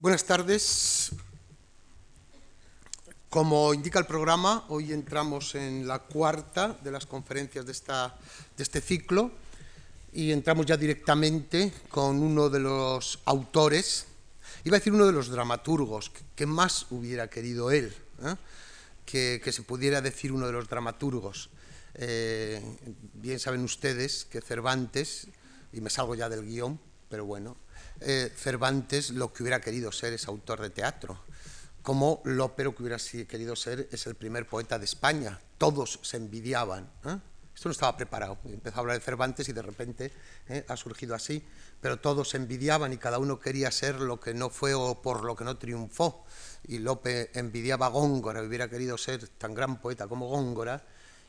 Buenas tardes. Como indica el programa, hoy entramos en la cuarta de las conferencias de, esta, de este ciclo y entramos ya directamente con uno de los autores, iba a decir uno de los dramaturgos, que más hubiera querido él, ¿eh? que, que, se pudiera decir uno de los dramaturgos. Eh, bien saben ustedes que Cervantes, y me salgo ya del guion, pero bueno, eh, Cervantes lo que hubiera querido ser es autor de teatro, como Lope lo que hubiera querido ser es el primer poeta de España. Todos se envidiaban. ¿eh? Esto no estaba preparado. Empezó a hablar de Cervantes y de repente ¿eh? ha surgido así, pero todos se envidiaban y cada uno quería ser lo que no fue o por lo que no triunfó. Y Lope envidiaba a Góngora, hubiera querido ser tan gran poeta como Góngora,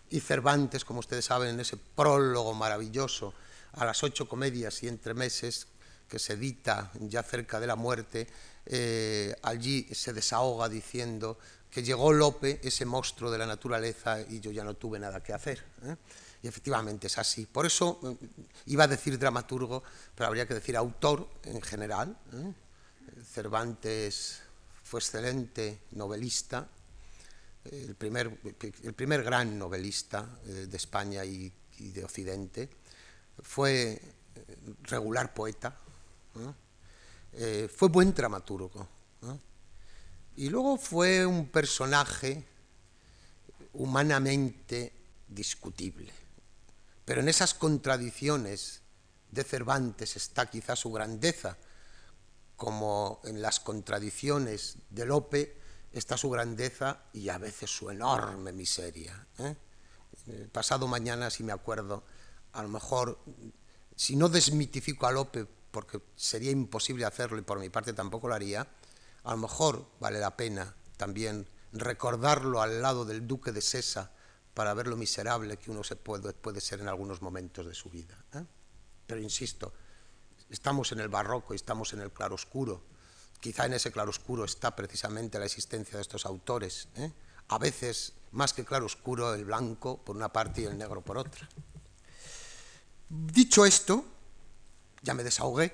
y Cervantes, como ustedes saben, en ese prólogo maravilloso a las ocho comedias y entre meses que se edita ya cerca de la muerte, eh, allí se desahoga diciendo que llegó Lope, ese monstruo de la naturaleza, y yo ya no tuve nada que hacer. ¿eh? Y efectivamente es así. Por eso eh, iba a decir dramaturgo, pero habría que decir autor en general. ¿eh? Cervantes fue excelente novelista, el primer, el primer gran novelista de España y de Occidente. Fue regular poeta, eh, fue buen dramaturgo. Y luego fue un personaje humanamente discutible. Pero en esas contradicciones de Cervantes está quizá su grandeza, como en las contradicciones de Lope está su grandeza y a veces su enorme miseria. ¿eh? Pasado mañana, si me acuerdo, a lo mejor, si no desmitifico a Lope porque sería imposible hacerlo y por mi parte tampoco lo haría, a lo mejor vale la pena también recordarlo al lado del duque de Sesa para ver lo miserable que uno se puede, puede ser en algunos momentos de su vida. ¿eh? Pero insisto, estamos en el barroco y estamos en el claroscuro. Quizá en ese claroscuro está precisamente la existencia de estos autores. ¿eh? A veces, más que claroscuro, el blanco por una parte y el negro por otra. Dicho esto, ya me desahogué.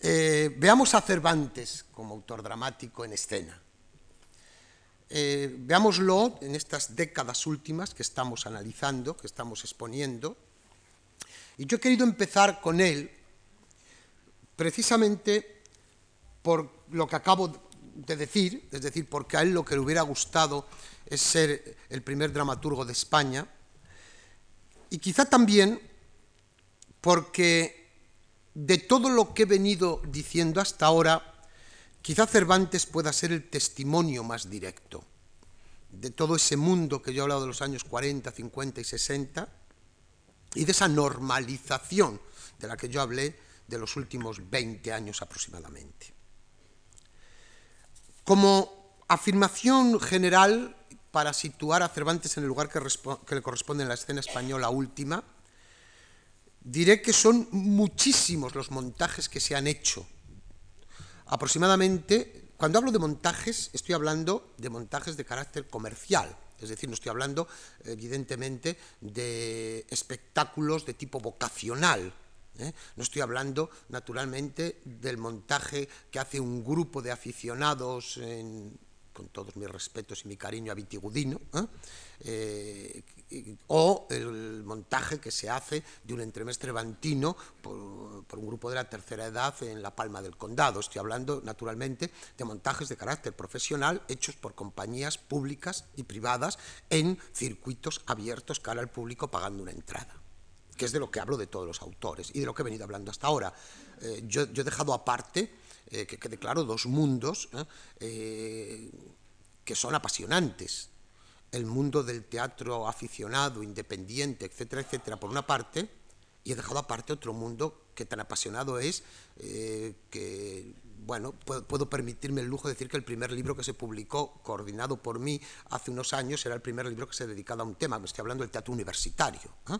Eh, veamos a Cervantes como autor dramático en escena. Eh, veámoslo en estas décadas últimas que estamos analizando, que estamos exponiendo. Y yo he querido empezar con él precisamente por lo que acabo de decir, es decir, porque a él lo que le hubiera gustado es ser el primer dramaturgo de España, y quizá también porque de todo lo que he venido diciendo hasta ahora, quizá Cervantes pueda ser el testimonio más directo de todo ese mundo que yo he hablado de los años 40, 50 y 60 y de esa normalización de la que yo hablé de los últimos 20 años aproximadamente. Como afirmación general para situar a Cervantes en el lugar que, que le corresponde en la escena española última, diré que son muchísimos los montajes que se han hecho. Aproximadamente, cuando hablo de montajes, estoy hablando de montajes de carácter comercial, es decir, no estoy hablando, evidentemente, de espectáculos de tipo vocacional. ¿eh? No estoy hablando, naturalmente, del montaje que hace un grupo de aficionados en, con todos mis respetos y mi cariño a Vitigudino, ¿eh? Eh, o el montaje que se hace de un entremestre vantino por, un grupo de la tercera edad en La Palma del Condado. Estoy hablando, naturalmente, de montajes de carácter profesional hechos por compañías públicas y privadas en circuitos abiertos cara al público pagando una entrada que es de lo que hablo de todos los autores y de lo que he venido hablando hasta ahora. Eh, yo, he dejado aparte, eh, que quede claro, dos mundos eh, que son apasionantes el mundo del teatro aficionado, independiente, etcétera, etcétera, por una parte, y he dejado aparte otro mundo que tan apasionado es eh, que, bueno, puedo, permitirme el lujo de decir que el primer libro que se publicó, coordinado por mí hace unos años, era el primer libro que se dedicaba a un tema, me estoy hablando del teatro universitario. ¿eh?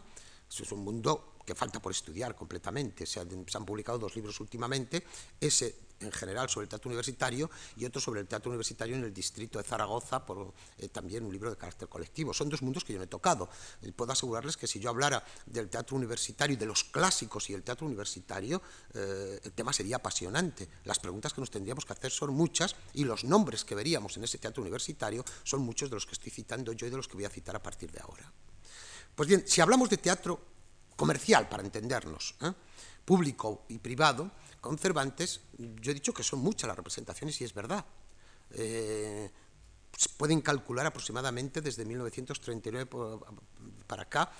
Eso es un mundo que falta por estudiar completamente. Se han, publicado dos libros últimamente, ese en general sobre el teatro universitario y otro sobre el teatro universitario en el distrito de Zaragoza, por eh, también un libro de carácter colectivo. Son dos mundos que yo no he tocado. Y puedo asegurarles que si yo hablara del teatro universitario y de los clásicos y el teatro universitario, eh, el tema sería apasionante. Las preguntas que nos tendríamos que hacer son muchas y los nombres que veríamos en ese teatro universitario son muchos de los que estoy citando yo y de los que voy a citar a partir de ahora. Pues bien, si hablamos de teatro comercial, para entendernos, ¿eh? público y privado, con Cervantes, yo he dicho que son muchas las representaciones y es verdad. Eh, se pueden calcular aproximadamente desde 1939 para acá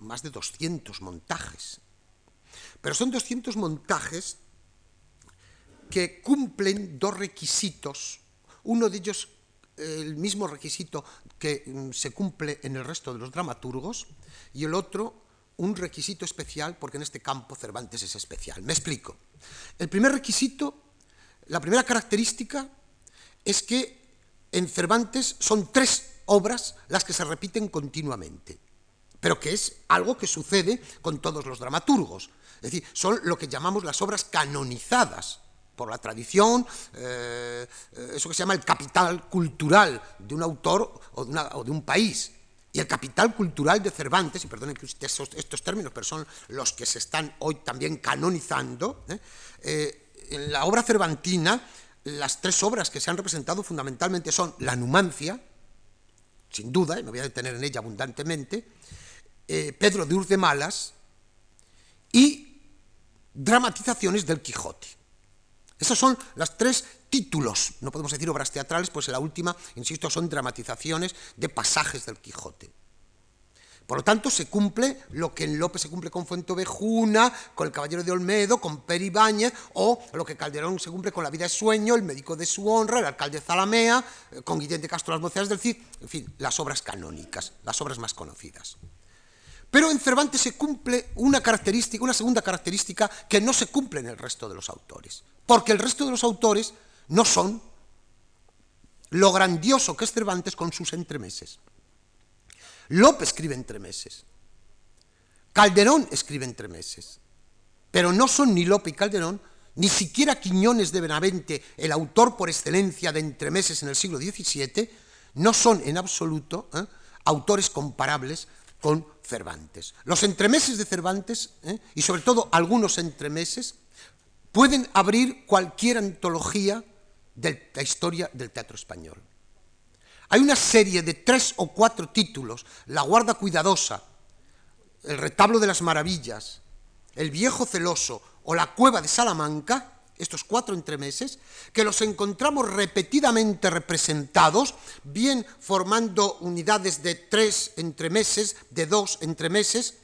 más de 200 montajes. Pero son 200 montajes que cumplen dos requisitos. Uno de ellos, el mismo requisito que mm, se cumple en el resto de los dramaturgos, y el otro, un requisito especial, porque en este campo Cervantes es especial. Me explico. El primer requisito, la primera característica, es que en Cervantes son tres obras las que se repiten continuamente, pero que es algo que sucede con todos los dramaturgos. Es decir, son lo que llamamos las obras canonizadas por la tradición, eh, eso que se llama el capital cultural de un autor o de, un país. Y el capital cultural de Cervantes, y perdonen que estos, estos términos, pero son los que se están hoy también canonizando, ¿eh? Eh, en la obra cervantina, las tres obras que se han representado fundamentalmente son La Numancia, sin duda, y me voy a detener en ella abundantemente, eh, Pedro de Urs de Malas y dramatizaciones del Quijote. Esos son los tres títulos, no podemos decir obras teatrales, pues la última, insisto, son dramatizaciones de pasajes del Quijote. Por lo tanto, se cumple lo que en López se cumple con Fuentovejuna, con el Caballero de Olmedo, con Peri Ibáñez, o lo que Calderón se cumple con La vida de sueño, El médico de su honra, El alcalde de Zalamea, eh, con Guillén de Castro, Las moceras del Cid, en fin, las obras canónicas, las obras más conocidas. Pero en Cervantes se cumple una característica, una segunda característica que no se cumple en el resto de los autores, porque el resto de los autores no son lo grandioso que es Cervantes con sus entremeses. Lope escribe entre meses. Calderón escribe entre meses. Pero no son ni Lope y Calderón, ni siquiera Quiñones de Benavente, el autor por excelencia de entremeses en el siglo XVII, no son en absoluto ¿eh? autores comparables con Cervantes. Los entremeses de Cervantes, ¿eh? y sobre todo algunos entremeses, pueden abrir cualquier antología de la historia del teatro español. Hay una serie de tres o cuatro títulos, La guarda cuidadosa, El retablo de las maravillas, El viejo celoso o La cueva de Salamanca, estos cuatro entremeses, que los encontramos repetidamente representados, bien formando unidades de tres entremeses, de dos entremeses,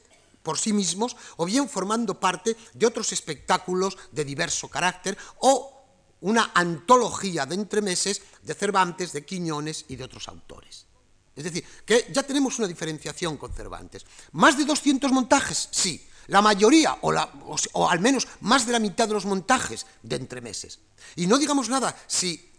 por sí mismos, o bien formando parte de otros espectáculos de diverso carácter, o una antología de entremeses de Cervantes, de Quiñones y de otros autores. Es decir, que ya tenemos una diferenciación con Cervantes. ¿Más de 200 montajes? Sí. La mayoría, o, al menos más de la mitad de los montajes de entremeses. Y no digamos nada si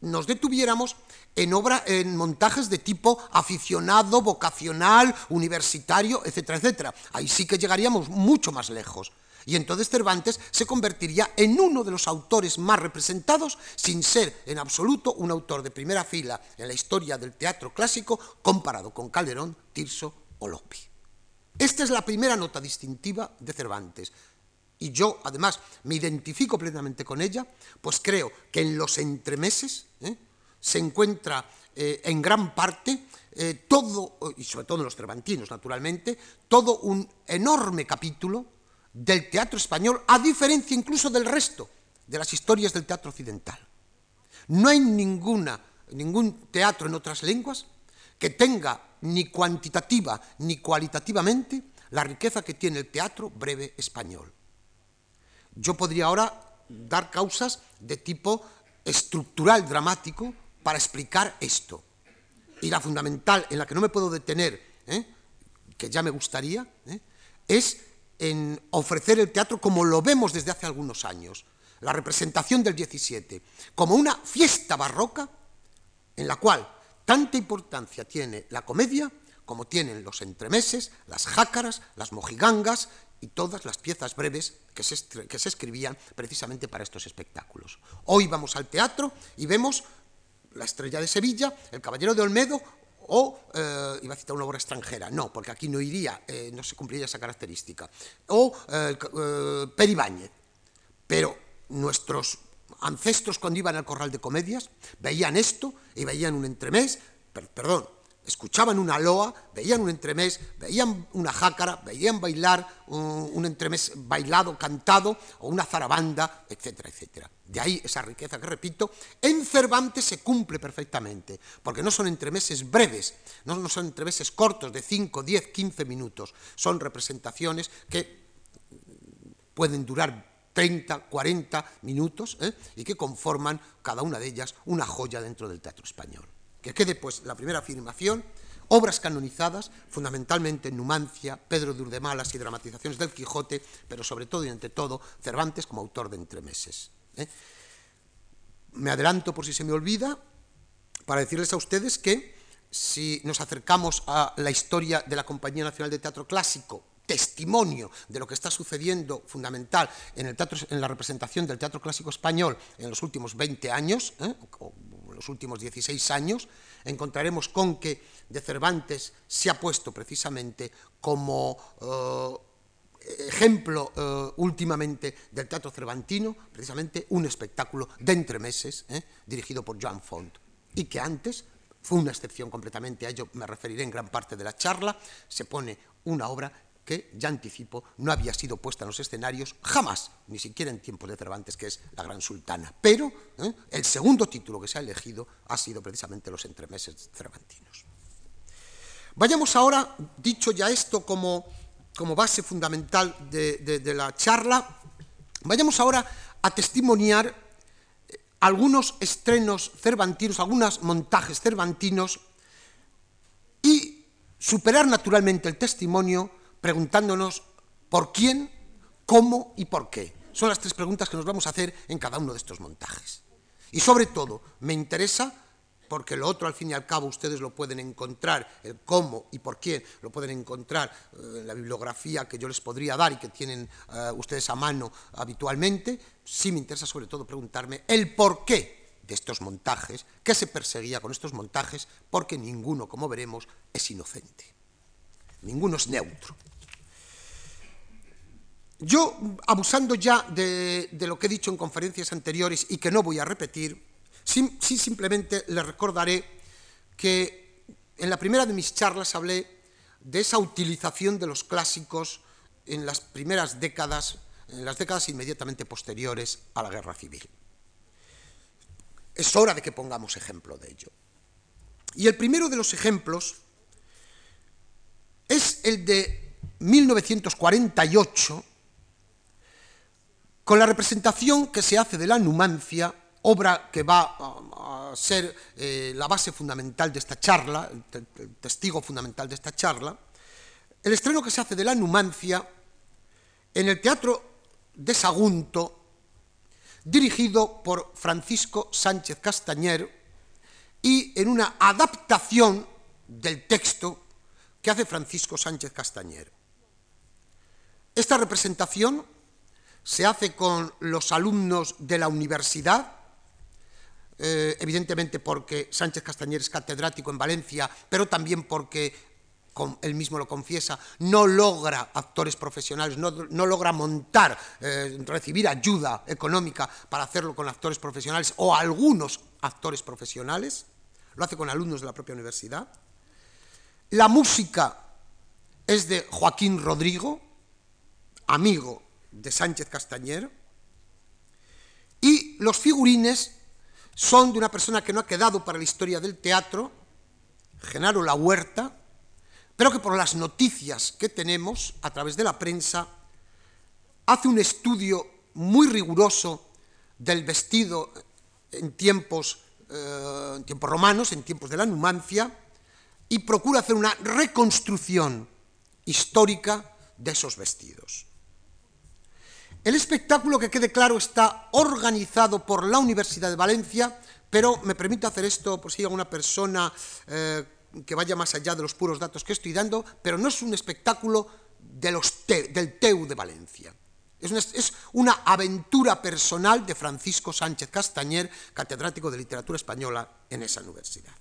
nos detuviéramos en, obra, en montajes de tipo aficionado, vocacional, universitario, etcétera, etcétera. Ahí sí que llegaríamos mucho más lejos. Y entonces Cervantes se convertiría en uno de los autores más representados, sin ser en absoluto un autor de primera fila en la historia del teatro clásico, comparado con Calderón, Tirso o Lopi. Esta es la primera nota distintiva de Cervantes. Y yo, además, me identifico plenamente con ella, pues creo que en los entremeses ¿eh? se encuentra eh, en gran parte eh, todo, y sobre todo en los cervantinos, naturalmente, todo un enorme capítulo del teatro español, a diferencia incluso del resto de las historias del teatro occidental. No hay ninguna, ningún teatro en otras lenguas que tenga ni cuantitativa ni cualitativamente la riqueza que tiene el teatro breve español. Yo podría ahora dar causas de tipo estructural dramático para explicar esto. Y la fundamental, en la que no me puedo detener, ¿eh? que ya me gustaría, ¿eh? es en ofrecer el teatro como lo vemos desde hace algunos años, la representación del 17, como una fiesta barroca en la cual tanta importancia tiene la comedia como tienen los entremeses, las jácaras, las mojigangas y todas las piezas breves que se, que se escribían precisamente para estos espectáculos. Hoy vamos al teatro y vemos La estrella de Sevilla, El caballero de Olmedo o, eh, iba a citar una obra extranjera, no, porque aquí no iría, eh, no se cumpliría esa característica, o eh, eh Peribáñez. Pero nuestros ancestros cuando iban al corral de comedias veían esto y veían un entremés, perdón, escuchaban una loa, veían un entremés, veían una jácara, veían bailar un, un, entremés bailado, cantado, o una zarabanda, etcétera, etcétera. De ahí esa riqueza que, repito, en Cervantes se cumple perfectamente, porque no son entremeses breves, no, son entremeses cortos de 5, 10, 15 minutos, son representaciones que pueden durar 30, 40 minutos ¿eh? y que conforman cada una de ellas una joya dentro del teatro español. Que quede pues la primera afirmación, obras canonizadas, fundamentalmente Numancia, Pedro de Urdemalas y dramatizaciones del Quijote, pero sobre todo y ante todo Cervantes como autor de entremeses. ¿eh? Me adelanto por si se me olvida para decirles a ustedes que si nos acercamos a la historia de la Compañía Nacional de Teatro Clásico, testimonio de lo que está sucediendo fundamental en, el teatro, en la representación del teatro clásico español en los últimos 20 años, ¿eh? Los últimos 16 años, encontraremos con que de Cervantes se ha puesto precisamente como eh, ejemplo eh, últimamente del teatro cervantino, precisamente un espectáculo de entremeses eh, dirigido por Joan Font, y que antes fue una excepción completamente, a ello me referiré en gran parte de la charla, se pone una obra que, ya anticipo, no había sido puesta en los escenarios jamás, ni siquiera en tiempos de Cervantes, que es La Gran Sultana. Pero ¿eh? el segundo título que se ha elegido ha sido precisamente Los entremeses cervantinos. Vayamos ahora, dicho ya esto como, como base fundamental de, la charla, vayamos ahora a testimoniar eh, algunos estrenos cervantinos, algunos montajes cervantinos y superar naturalmente el testimonio preguntándonos por quién, cómo y por qué. Son las tres preguntas que nos vamos a hacer en cada uno de estos montajes. Y sobre todo, me interesa, porque lo otro al fin y al cabo ustedes lo pueden encontrar, el cómo y por qué lo pueden encontrar eh, en la bibliografía que yo les podría dar y que tienen uh, ustedes a mano habitualmente, sí me interesa sobre todo preguntarme el por qué de estos montajes, qué se perseguía con estos montajes, porque ninguno, como veremos, es inocente. Ninguno es neutro. Yo, abusando ya de, lo que he dicho en conferencias anteriores y que no voy a repetir, sí, sí, simplemente les recordaré que en la primera de mis charlas hablé de esa utilización de los clásicos en las primeras décadas, en las décadas inmediatamente posteriores a la guerra civil. Es hora de que pongamos ejemplo de ello. Y el primero de los ejemplos es el de 1948, con la representación que se hace de la Numancia, obra que va a, ser eh, la base fundamental de esta charla, el, el testigo fundamental de esta charla, el estreno que se hace de la Numancia en el Teatro de Sagunto, dirigido por Francisco Sánchez Castañer, y en una adaptación del texto que hace Francisco Sánchez Castañer. Esta representación se hace con los alumnos de la universidad, eh, evidentemente porque Sánchez Castañer es catedrático en Valencia, pero también porque, como él mismo lo confiesa, no logra actores profesionales, no, no logra montar, eh, recibir ayuda económica para hacerlo con actores profesionales o algunos actores profesionales, lo hace con alumnos de la propia universidad. La música es de Joaquín Rodrigo, amigo de Sánchez Castañer, y los figurines son de una persona que no ha quedado para la historia del teatro, Genaro La Huerta, pero que por las noticias que tenemos a través de la prensa hace un estudio muy riguroso del vestido en tiempos, eh, en tiempos romanos, en tiempos de la Numancia, y procura hacer una reconstrucción histórica de esos vestidos. El espectáculo, que quede claro, está organizado por la Universidad de Valencia, pero me permito hacer esto por si hay alguna persona eh, que vaya más allá de los puros datos que estoy dando, pero no es un espectáculo del TEU de Valencia. Una, es una, aventura personal de Francisco Sánchez Castañer, catedrático de literatura española en esa universidad.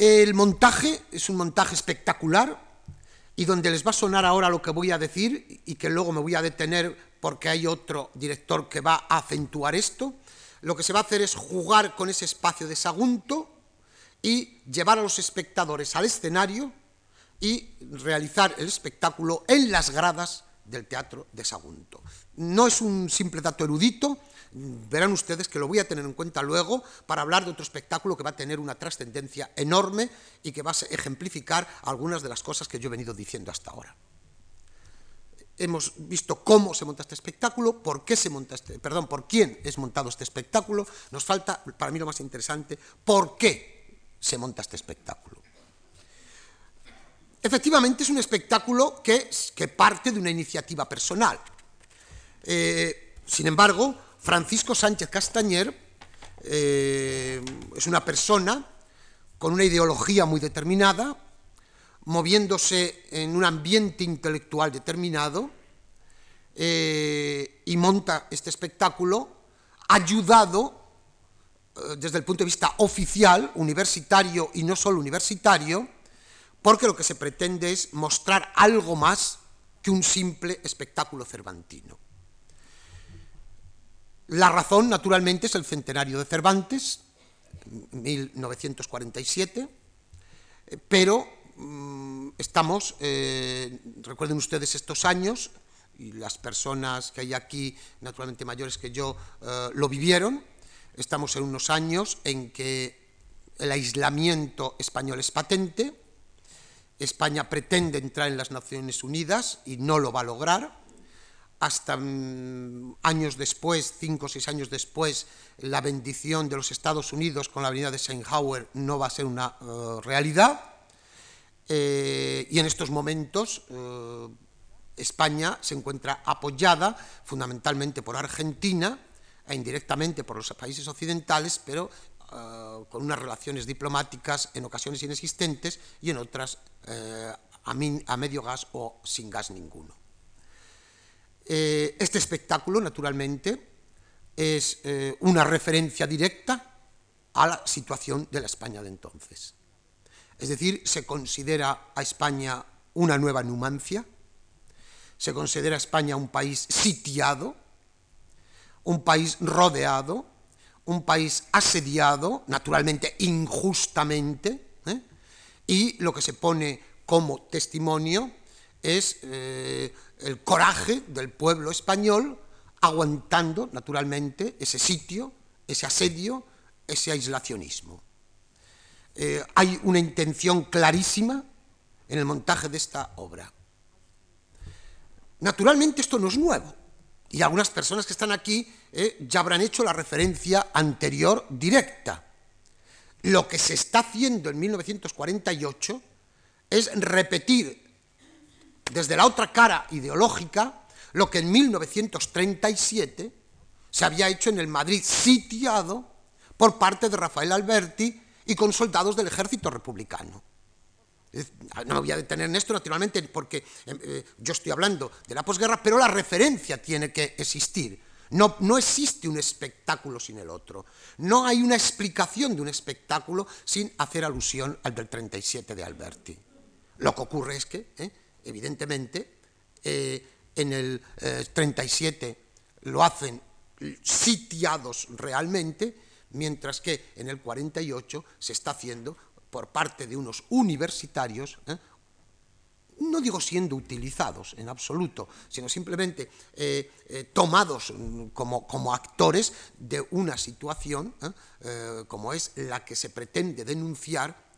El montaje es un montaje espectacular y donde les va a sonar ahora lo que voy a decir y que luego me voy a detener porque hay otro director que va a acentuar esto. Lo que se va a hacer es jugar con ese espacio de Sagunto y llevar a los espectadores al escenario y realizar el espectáculo en las gradas del Teatro de Sagunto. No es un simple dato erudito, verán ustedes que lo voy a tener en cuenta luego para hablar de otro espectáculo que va a tener una trascendencia enorme y que va a ejemplificar algunas de las cosas que yo he venido diciendo hasta ahora. Hemos visto cómo se monta este espectáculo, por qué se monta este, perdón, por quién es montado este espectáculo. Nos falta, para mí lo más interesante, por qué se monta este espectáculo. Efectivamente es un espectáculo que, que parte de una iniciativa personal. Eh, sin embargo, Francisco Sánchez Castañer eh, es una persona con una ideología muy determinada, moviéndose en un ambiente intelectual determinado, eh, y monta este espectáculo ayudado desde el punto de vista oficial, universitario y no solo universitario, porque lo que se pretende es mostrar algo más que un simple espectáculo cervantino. La razón, naturalmente, es el centenario de Cervantes, 1947, pero mm, estamos, eh, recuerden ustedes estos años, y las personas que hay aquí, naturalmente mayores que yo, eh, lo vivieron, estamos en unos años en que el aislamiento español es patente, España pretende entrar en las Naciones Unidas y no lo va a lograr. Hasta mm, años después, cinco o seis años después, la bendición de los Estados Unidos con la avenida de Eisenhower no va a ser una eh, realidad. Eh, y en estos momentos eh, España se encuentra apoyada fundamentalmente por Argentina e indirectamente por los países occidentales, pero con unas relaciones diplomáticas en ocasiones inexistentes y en otras a, medio gas o sin gas ninguno. Eh, este espectáculo, naturalmente, es una referencia directa a la situación de la España de entonces. Es decir, se considera a España una nueva Numancia, se considera a España un país sitiado, un país rodeado, un país asediado, naturalmente injustamente, ¿eh? y lo que se pone como testimonio es eh, el coraje del pueblo español aguantando naturalmente ese sitio, ese asedio, ese aislacionismo. Eh, hay una intención clarísima en el montaje de esta obra. Naturalmente esto no es nuevo. Y algunas personas que están aquí eh, ya habrán hecho la referencia anterior directa. Lo que se está haciendo en 1948 es repetir desde la otra cara ideológica lo que en 1937 se había hecho en el Madrid sitiado por parte de Rafael Alberti y con soldados del ejército republicano. No me voy a detener en esto, naturalmente, porque eh, eh, yo estoy hablando de la posguerra, pero la referencia tiene que existir. No, no, existe un espectáculo sin el otro. No hay una explicación de un espectáculo sin hacer alusión al del 37 de Alberti. Lo que ocurre es que, eh, evidentemente, en el 37 lo hacen sitiados realmente, mientras que en el 48 se está haciendo por parte de unos universitarios, ¿eh? no digo siendo utilizados en absoluto, sino simplemente eh, eh, tomados como, como, actores de una situación como es la que se pretende denunciar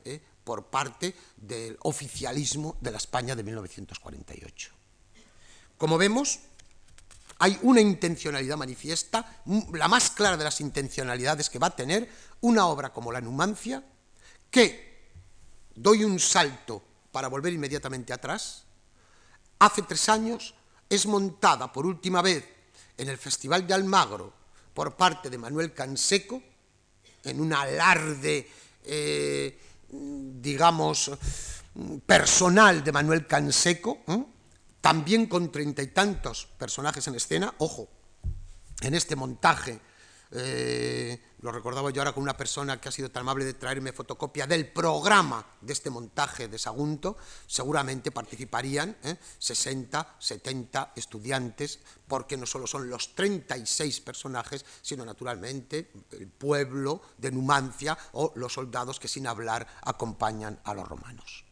por parte del oficialismo de la España de 1948. Como vemos, hay una intencionalidad manifiesta, la más clara de las intencionalidades que va a tener una obra como La Numancia, que doy un salto para volver inmediatamente atrás, hace tres años es montada por última vez en el Festival de Almagro por parte de Manuel Canseco, en un alarde, eh, digamos, personal de Manuel Canseco, también con treinta y tantos personajes en escena, ojo, en este montaje eh, lo recordaba yo ahora con una persona que ha sido tan amable de traerme fotocopia del programa de este montaje de Sagunto, seguramente participarían 60, ¿eh? 70 estudiantes, porque no solo son los 36 personajes, sino naturalmente el pueblo de Numancia o los soldados que sin hablar acompañan a los romanos.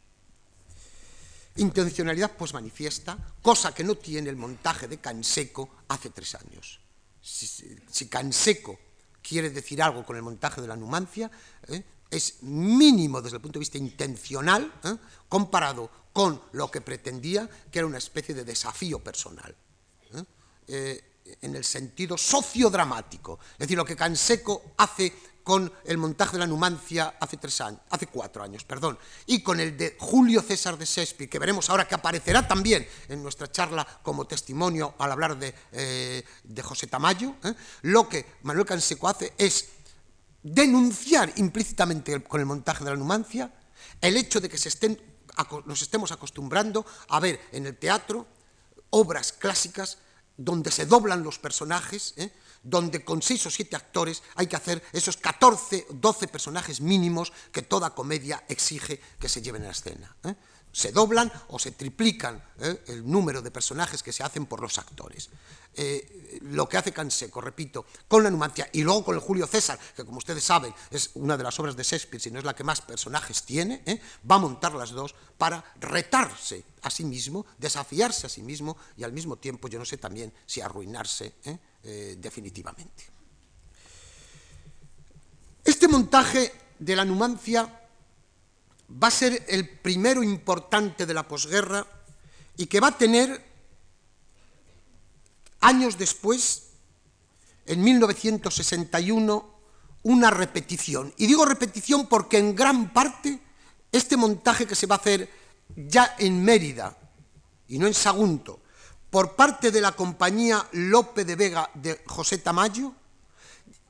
Intencionalidad pues manifiesta, cosa que no tiene el montaje de Canseco hace tres años si, Canseco quiere decir algo con el montaje de la Numancia, ¿eh? es mínimo desde el punto de vista intencional, ¿eh? comparado con lo que pretendía, que era una especie de desafío personal, ¿eh? en el sentido sociodramático. Es decir, lo que Canseco hace con el montaje de la Numancia hace tres años, hace cuatro años, perdón, y con el de Julio César de Shakespeare, que veremos ahora que aparecerá también en nuestra charla como testimonio al hablar de, eh, José Tamayo, ¿eh? lo que Manuel Canseco hace es denunciar implícitamente con el montaje de la Numancia el hecho de que se estén, nos estemos acostumbrando a ver en el teatro obras clásicas donde se doblan los personajes, ¿eh? Donde con seis o siete actores hay que hacer esos 14, 12 personajes mínimos que toda comedia exige que se lleven a la escena. ¿eh? Se doblan o se triplican ¿eh? el número de personajes que se hacen por los actores. Eh, lo que hace Canseco, repito, con la Numancia y luego con el Julio César, que como ustedes saben es una de las obras de Shakespeare, si no es la que más personajes tiene, va a montar las dos para retarse a sí mismo, desafiarse a sí mismo y al mismo tiempo, yo no sé también si arruinarse eh, definitivamente. Este montaje de la Numancia va a ser el primero importante de la posguerra y que va a tener años después, en 1961, una repetición. Y digo repetición porque en gran parte este montaje que se va a hacer ya en Mérida y no en Sagunto, por parte de la compañía Lope de Vega de José Tamayo,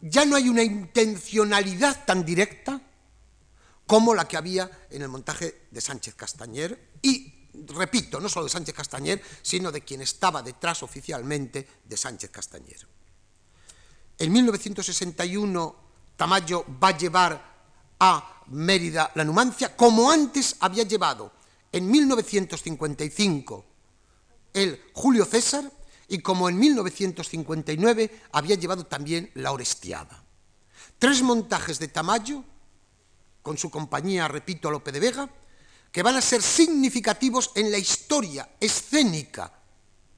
ya no hay una intencionalidad tan directa como la que había en el montaje de Sánchez Castañer y, repito, no solo de Sánchez Castañer, sino de quien estaba detrás oficialmente de Sánchez Castañer. En 1961 Tamayo va a llevar a Mérida la Numancia, como antes había llevado en 1955 el Julio César y como en 1959 había llevado también la Orestiada. Tres montajes de Tamayo, con su compañía, repito, Lope de Vega, que van a ser significativos en la historia escénica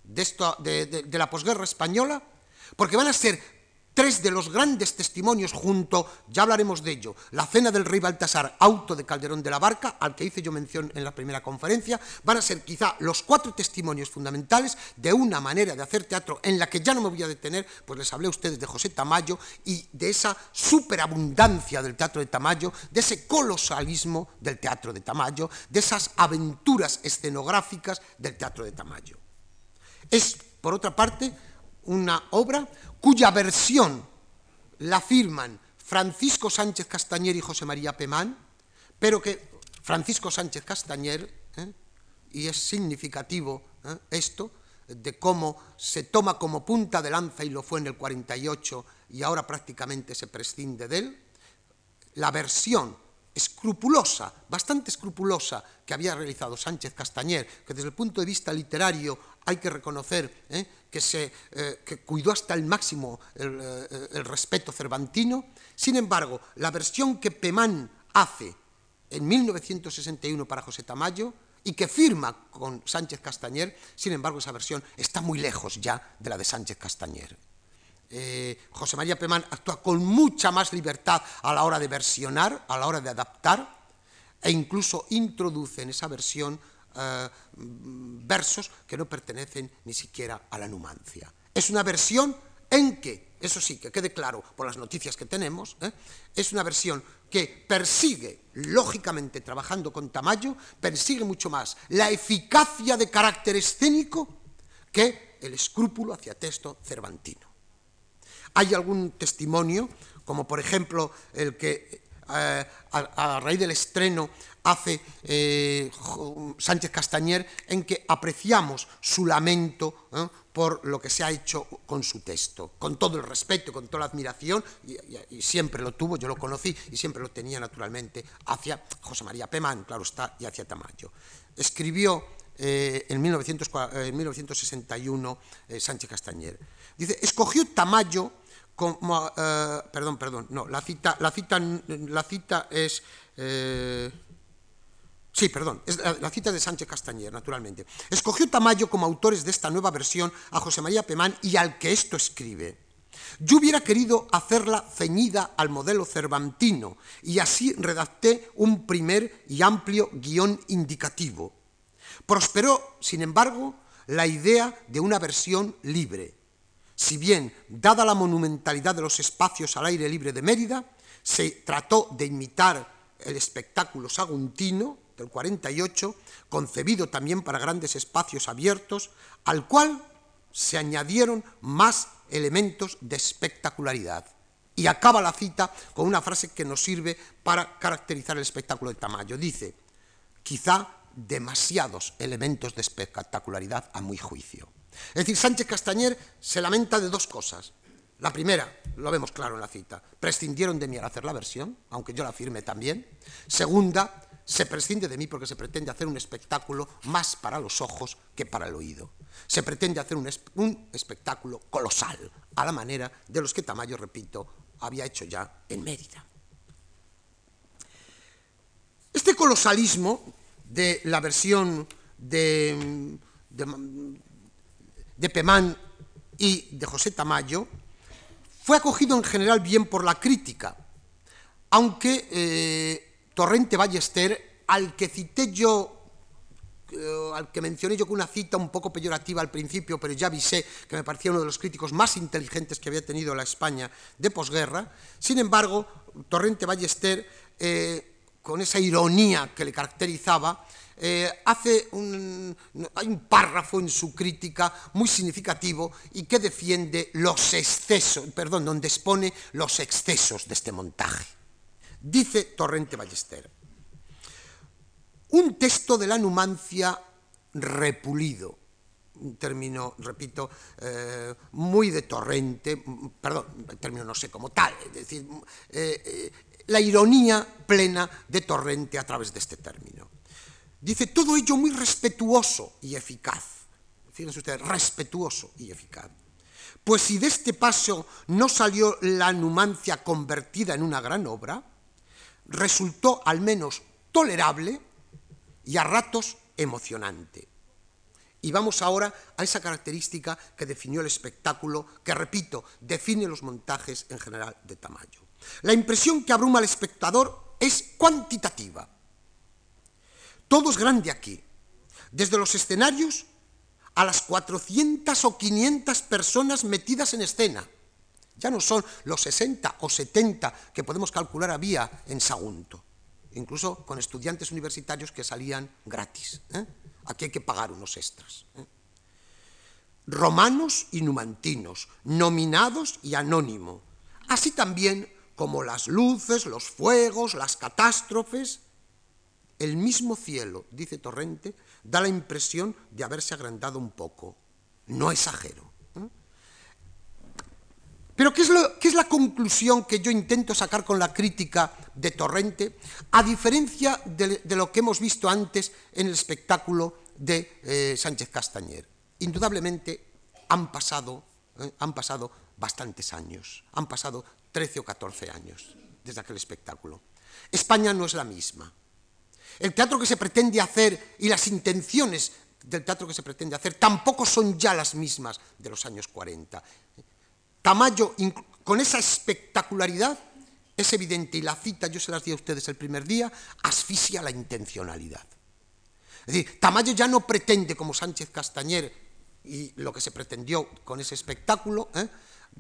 de, de la posguerra española, porque van a ser Tres de los grandes testimonios junto, ya hablaremos de ello, la cena del rey Baltasar, auto de Calderón de la Barca, al que hice yo mención en la primera conferencia, van a ser quizá los cuatro testimonios fundamentales de una manera de hacer teatro en la que ya no me voy a detener, pues les hablé a ustedes de José Tamayo y de esa superabundancia del teatro de Tamayo, de ese colosalismo del teatro de Tamayo, de esas aventuras escenográficas del teatro de Tamayo. Es, por otra parte, una obra cuya versión la firman Francisco Sánchez Castañer y José María Pemán, pero que Francisco Sánchez Castañer, ¿eh? y es significativo ¿eh? esto, de cómo se toma como punta de lanza, y lo fue en el 48, y ahora prácticamente se prescinde de él, la versión escrupulosa, bastante escrupulosa, que había realizado Sánchez Castañer, que desde el punto de vista literario hay que reconocer ¿eh? que, se, eh, cuidó hasta el máximo eh, el, respeto cervantino. Sin embargo, la versión que Pemán hace en 1961 para José Tamayo y que firma con Sánchez Castañer, sin embargo, esa versión está muy lejos ya de la de Sánchez Castañer. José María Pemán actúa con mucha más libertad a la hora de versionar, a la hora de adaptar, e incluso introduce en esa versión eh, versos que no pertenecen ni siquiera a la Numancia. Es una versión en que, eso sí, que quede claro por las noticias que tenemos, ¿eh? es una versión que persigue, lógicamente trabajando con Tamayo, persigue mucho más la eficacia de carácter escénico que el escrúpulo hacia texto cervantino. Hay algún testimonio, como por ejemplo el que eh, a, raíz del estreno hace eh, Sánchez Castañer, en que apreciamos su lamento ¿eh? por lo que se ha hecho con su texto, con todo el respeto, con toda la admiración, y, siempre lo tuvo, yo lo conocí y siempre lo tenía naturalmente hacia José María Pemán, claro está, y hacia Tamayo. Escribió en, 1961 Sánchez Castañer. Dice, escogió Tamayo como, eh, perdón, perdón, no, la cita, la cita, la cita es, eh, sí, perdón, es la, cita de Sánchez Castañer, naturalmente. Escogió Tamayo como autores de esta nueva versión a José María Pemán y al que esto escribe. Yo hubiera querido hacerla ceñida al modelo cervantino y así redacté un primer y amplio guion indicativo. Prosperó, sin embargo, la idea de una versión libre, si bien, dada la monumentalidad de los espacios al aire libre de Mérida, se trató de imitar el espectáculo saguntino del 48, concebido también para grandes espacios abiertos, al cual se añadieron más elementos de espectacularidad. Y acaba la cita con una frase que nos sirve para caracterizar el espectáculo de Tamayo. Dice, quizá demasiados elementos de espectacularidad a muy juicio. Es decir, Sánchez Castañer se lamenta de dos cosas. La primera, lo vemos claro en la cita, prescindieron de mí al hacer la versión, aunque yo la firme también. Segunda, se prescinde de mí porque se pretende hacer un espectáculo más para los ojos que para el oído. Se pretende hacer un, un espectáculo colosal, a la manera de los que Tamayo, repito, había hecho ya en Mérida. Este colosalismo de la versión de, de Pemán y de José Tamayo, fue acogido en general bien por la crítica, aunque eh, Torrente Ballester, al que cité yo, eh, al que mencioné yo con una cita un poco peyorativa al principio, pero ya avisé que me parecía uno de los críticos más inteligentes que había tenido la España de posguerra, sin embargo, Torrente Ballester, eh, con esa ironía que le caracterizaba, eh, hace un, hay un párrafo en su crítica muy significativo y que defiende los excesos, perdón, donde expone los excesos de este montaje. Dice Torrente Ballester, un texto de la numancia repulido, un término, repito, eh, muy de torrente, perdón, el término no sé cómo tal, es decir, eh, la ironía plena de torrente a través de este término. Dice todo ello muy respetuoso y eficaz. Fíjense ustedes, respetuoso y eficaz. Pues si de este paso no salió la numancia convertida en una gran obra, resultó al menos tolerable y a ratos emocionante. Y vamos ahora a esa característica que definió el espectáculo, que repito, define los montajes en general de Tamayo. La impresión que abruma al espectador es cuantitativa todo es grande aquí. Desde los escenarios a las 400 o 500 personas metidas en escena. Ya no son los 60 o 70 que podemos calcular había en Sagunto, incluso con estudiantes universitarios que salían gratis. ¿eh? Aquí hay que pagar unos extras. ¿eh? Romanos y numantinos, nominados y anónimo, así también como las luces, los fuegos, las catástrofes, el mismo cielo, dice Torrente, da la impresión de haberse agrandado un poco. No exagero. Pero ¿qué es, la conclusión que yo intento sacar con la crítica de Torrente, a diferencia de, lo que hemos visto antes en el espectáculo de eh, Sánchez Castañer? Indudablemente han pasado, ¿eh? han pasado bastantes años, han pasado 13 o 14 años desde aquel espectáculo. España no es la misma. El teatro que se pretende hacer y las intenciones del teatro que se pretende hacer tampoco son ya las mismas de los años 40. Tamayo, con esa espectacularidad, es evidente, y la cita, yo se las di a ustedes el primer día, asfixia la intencionalidad. Es decir, Tamayo ya no pretende, como Sánchez Castañer, y lo que se pretendió con ese espectáculo, ¿eh?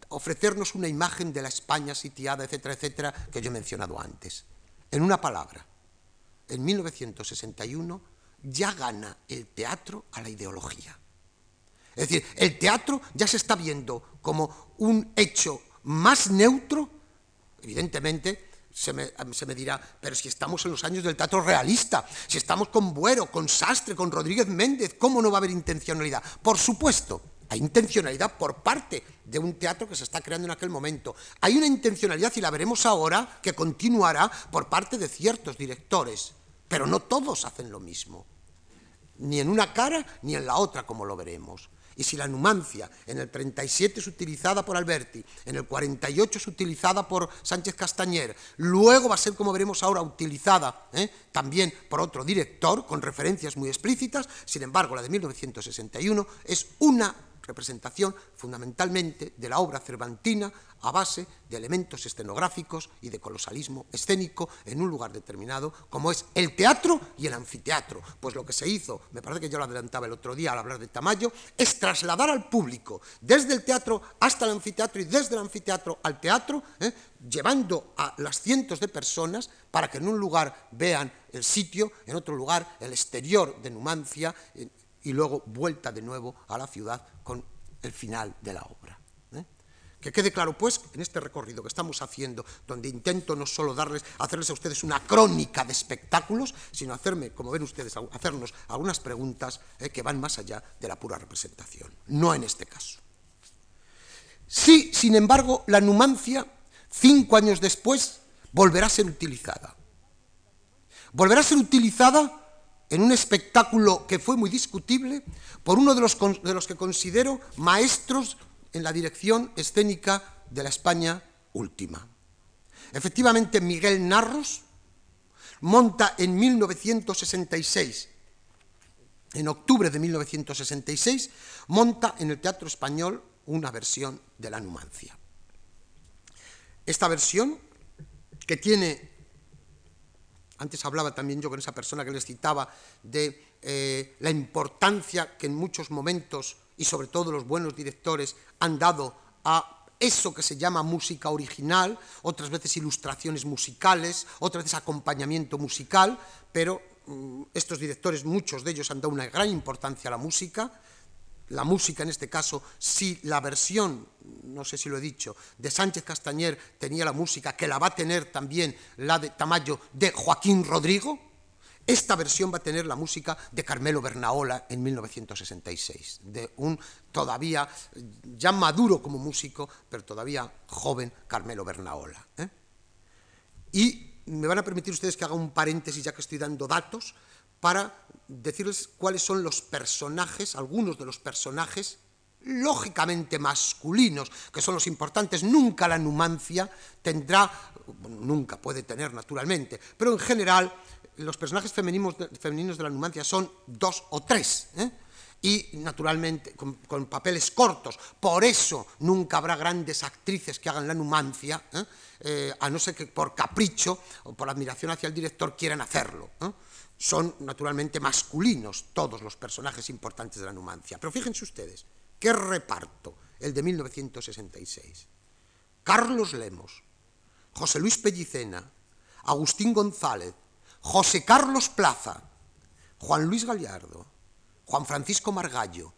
ofrecernos una imagen de la España sitiada, etcétera, etcétera, que yo he mencionado antes. En una palabra, en 1961 ya gana el teatro a la ideología. Es decir, el teatro ya se está viendo como un hecho más neutro, evidentemente, se me, dirá, pero si estamos en los años del teatro realista, si estamos con Buero, con Sastre, con Rodríguez Méndez, ¿cómo no va a haber intencionalidad? Por supuesto, hay intencionalidad por parte de un teatro que se está creando en aquel momento. Hay una intencionalidad, y la veremos ahora, que continuará por parte de ciertos directores, pero no todos hacen lo mismo, ni en una cara ni en la otra, como lo veremos. Y si la Numancia en el 37 es utilizada por Alberti, en el 48 es utilizada por Sánchez Castañer, luego va a ser, como veremos ahora, utilizada ¿eh? también por otro director, con referencias muy explícitas, sin embargo, la de 1961 es una representación fundamentalmente de la obra cervantina a base de elementos escenográficos y de colosalismo escénico en un lugar determinado, como es el teatro y el anfiteatro. Pues lo que se hizo, me parece que yo lo adelantaba el otro día al hablar de Tamayo, es trasladar al público desde el teatro hasta el anfiteatro y desde el anfiteatro al teatro, ¿eh? llevando a las cientos de personas para que en un lugar vean el sitio, en otro lugar el exterior de Numancia, y luego vuelta de nuevo a la ciudad con el final de la obra. ¿eh? Que quede claro, pues, en este recorrido que estamos haciendo, donde intento no solo darles, hacerles a ustedes una crónica de espectáculos, sino hacerme, como ven ustedes, hacernos algunas preguntas ¿eh? que van más allá de la pura representación. No en este caso. Sí, sin embargo, la numancia, cinco años después, volverá a ser utilizada. Volverá a ser utilizada en un espectáculo que fue muy discutible por uno de los, de los que considero maestros en la dirección escénica de la España última. Efectivamente, Miguel Narros monta en 1966, en octubre de 1966, monta en el Teatro Español una versión de la Numancia. Esta versión, que tiene antes hablaba también yo con esa persona que les citaba de eh, la importancia que en muchos momentos, y sobre todo los buenos directores, han dado a eso que se llama música original, otras veces ilustraciones musicales, otras veces acompañamiento musical, pero mm, estos directores, muchos de ellos han dado una gran importancia a la música, la música en este caso, si la versión, no sé si lo he dicho, de Sánchez Castañer tenía la música, que la va a tener también la de Tamayo de Joaquín Rodrigo, esta versión va a tener la música de Carmelo Bernaola en 1966, de un todavía ya maduro como músico, pero todavía joven Carmelo Bernaola. ¿eh? Y me van a permitir ustedes que haga un paréntesis ya que estoy dando datos para decirles cuáles son los personajes, algunos de los personajes lógicamente masculinos, que son los importantes. Nunca la numancia tendrá, nunca puede tener naturalmente, pero en general los personajes femeninos de, femeninos de la numancia son dos o tres. ¿eh? y naturalmente con, papeles cortos. Por eso nunca habrá grandes actrices que hagan la numancia, ¿eh? Eh, a no ser que por capricho o por admiración hacia el director quieran hacerlo son naturalmente masculinos todos los personajes importantes de la Numancia. Pero fíjense ustedes, qué reparto el de 1966. Carlos Lemos, José Luis Pellicena, Agustín González, José Carlos Plaza, Juan Luis Gallardo, Juan Francisco Margallo,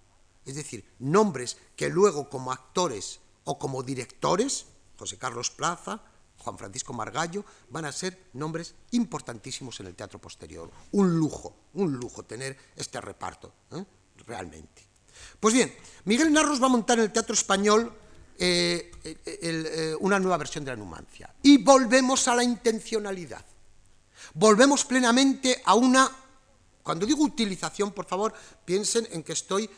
es decir, nombres que luego como actores o como directores, José Carlos Plaza, Juan Francisco Margallo, van a ser nombres importantísimos en el teatro posterior. Un lujo, un lujo tener este reparto, ¿eh? realmente. Pues bien, Miguel Narros va a montar en el teatro español eh, eh, una nueva versión de la Numancia. Y volvemos a la intencionalidad. Volvemos plenamente a una... Cuando digo utilización, por favor, piensen en que estoy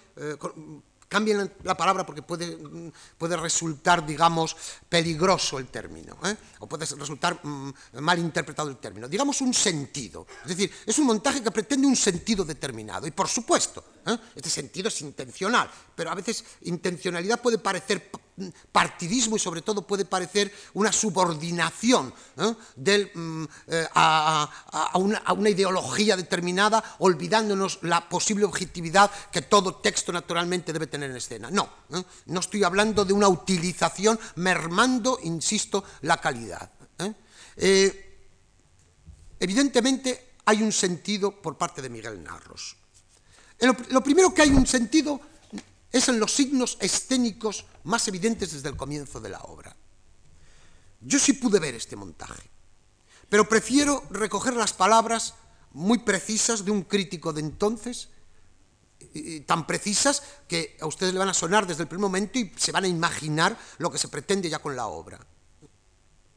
Cambien la palabra porque puede, puede resultar, digamos, peligroso el término, ¿eh? o puede resultar mm, mal interpretado el término. Digamos un sentido. Es decir, es un montaje que pretende un sentido determinado. Y por supuesto, ¿eh? este sentido es intencional, pero a veces intencionalidad puede parecer partidismo y sobre todo puede parecer una subordinación ¿eh? Mm, eh, a, una, ideología determinada, olvidándonos la posible objetividad que todo texto naturalmente debe tener en escena. No, ¿eh? no estoy hablando de una utilización mermando, insisto, la calidad. evidentemente hay un sentido por parte de Miguel Narros. lo primero que hay un sentido es en los signos escénicos más evidentes desde el comienzo de la obra. Yo sí pude ver este montaje. Pero prefiero recoger las palabras muy precisas de un crítico de entonces, tan precisas que a ustedes le van a sonar desde el primer momento y se van a imaginar lo que se pretende ya con la obra.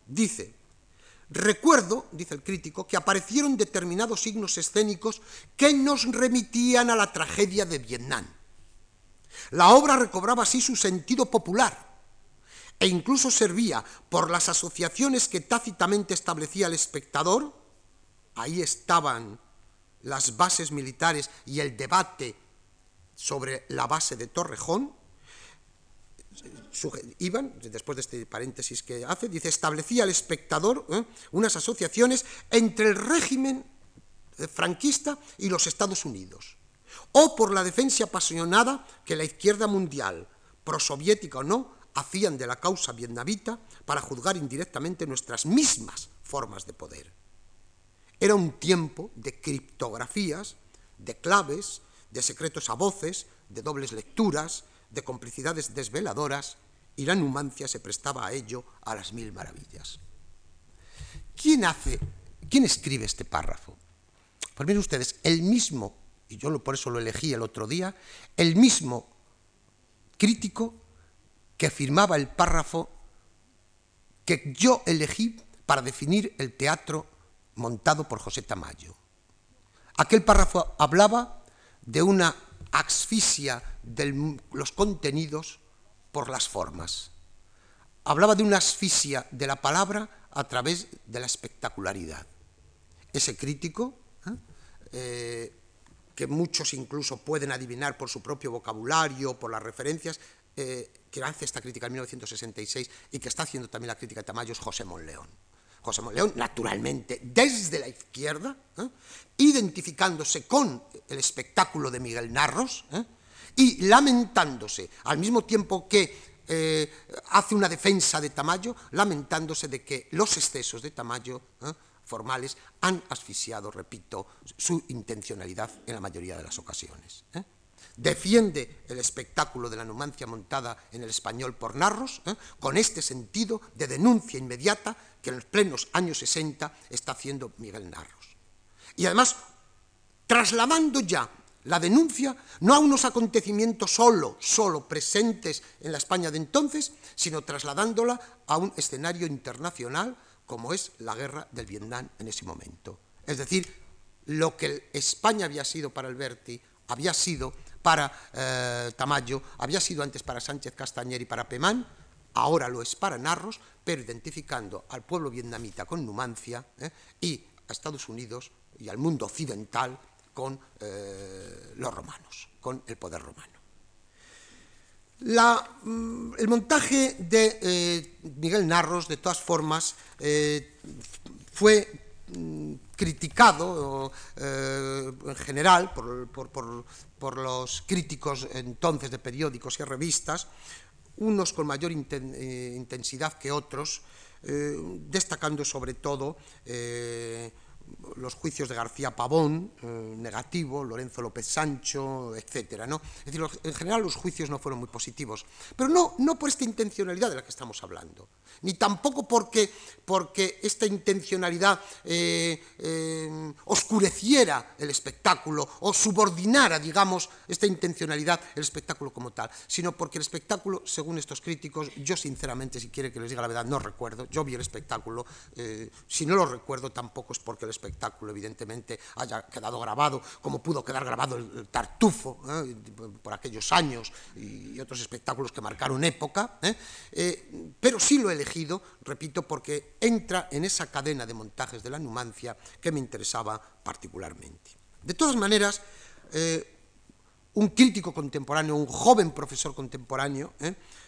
Dice, recuerdo, dice el crítico, que aparecieron determinados signos escénicos que nos remitían a la tragedia de Vietnam. La obra recobraba así su sentido popular e incluso servía por las asociaciones que tácitamente establecía el espectador, ahí estaban las bases militares y el debate sobre la base de Torrejón, iban, después de este paréntesis que hace, dice, establecía el espectador ¿eh? unas asociaciones entre el régimen franquista y los Estados Unidos, o por la defensa apasionada que la izquierda mundial, prosoviética o no, hacían de la causa vietnamita para juzgar indirectamente nuestras mismas formas de poder. Era un tiempo de criptografías, de claves, de secretos a voces, de dobles lecturas, de complicidades desveladoras, y la numancia se prestaba a ello a las mil maravillas. ¿Quién hace, quién escribe este párrafo? Pues miren ustedes, el mismo, y yo por eso lo elegí el otro día, el mismo crítico que firmaba el párrafo que yo elegí para definir el teatro montado por José Tamayo. Aquel párrafo hablaba de una asfixia de los contenidos por las formas. Hablaba de una asfixia de la palabra a través de la espectacularidad. Ese crítico, ¿eh? Eh, que muchos incluso pueden adivinar por su propio vocabulario, por las referencias, eh, que hace esta crítica en 1966 y que está haciendo también la crítica de Tamayo es José Monleón. José Monleón, naturalmente, desde la izquierda, ¿eh? identificándose con el espectáculo de Miguel Narros ¿eh? y lamentándose, al mismo tiempo que hace una defensa de Tamayo, lamentándose de que los excesos de Tamayo formales han asfixiado, repito, su intencionalidad en la mayoría de las ocasiones defiende el espectáculo de la numancia montada en el español por Narros, ¿eh? con este sentido de denuncia inmediata que en los plenos años 60 está haciendo Miguel Narros. Y además, trasladando ya la denuncia no a unos acontecimientos solo, solo presentes en la España de entonces, sino trasladándola a un escenario internacional como es la guerra del Vietnam en ese momento. Es decir, lo que España había sido para Alberti había sido para eh, Tamayo, había sido antes para Sánchez Castañer y para Pemán, ahora lo es para Narros, pero identificando al pueblo vietnamita con Numancia eh, y a Estados Unidos y al mundo occidental con eh, los romanos, con el poder romano. Mm, el montaje de Miguel Narros, de todas formas, fue mm, criticado eh, en general por, los críticos entonces de periódicos y revistas, unos con mayor eh, intensidad que otros, eh, destacando sobre todo los juicios de García Pavón, eh, negativo, Lorenzo López Sancho, etc. ¿no? Es decir, en general los juicios no fueron muy positivos, pero no, no por esta intencionalidad de la que estamos hablando, ni tampoco porque, porque esta intencionalidad eh, eh, oscureciera el espectáculo o subordinara, digamos, esta intencionalidad el espectáculo como tal, sino porque el espectáculo, según estos críticos, yo sinceramente, si quiere que les diga la verdad, no recuerdo, yo vi el espectáculo, si no lo recuerdo tampoco es porque el espectáculo evidentemente haya quedado grabado, como pudo quedar grabado el, Tartufo ¿eh? por aquellos años y otros espectáculos que marcaron época, ¿eh? Eh, pero sí lo he elegido, repito, porque entra en esa cadena de montajes de la Numancia que me interesaba particularmente. De todas maneras, un crítico contemporáneo, un joven profesor contemporáneo,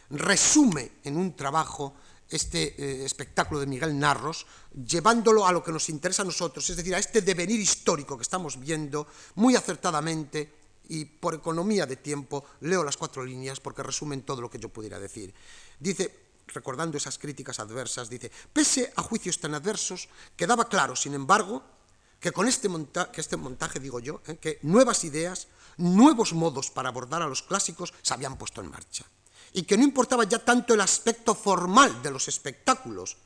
resume en un trabajo este eh, espectáculo de Miguel Narros, llevándolo a lo que nos interesa a nosotros, es decir, a este devenir histórico que estamos viendo muy acertadamente y por economía de tiempo leo las cuatro líneas porque resumen todo lo que yo pudiera decir. Dice, recordando esas críticas adversas, dice, pese a juicios tan adversos, quedaba claro, sin embargo, que con este, que este montaje, digo yo, eh, que nuevas ideas, nuevos modos para abordar a los clásicos se habían puesto en marcha y que no importaba ya tanto el aspecto formal de los espectáculos,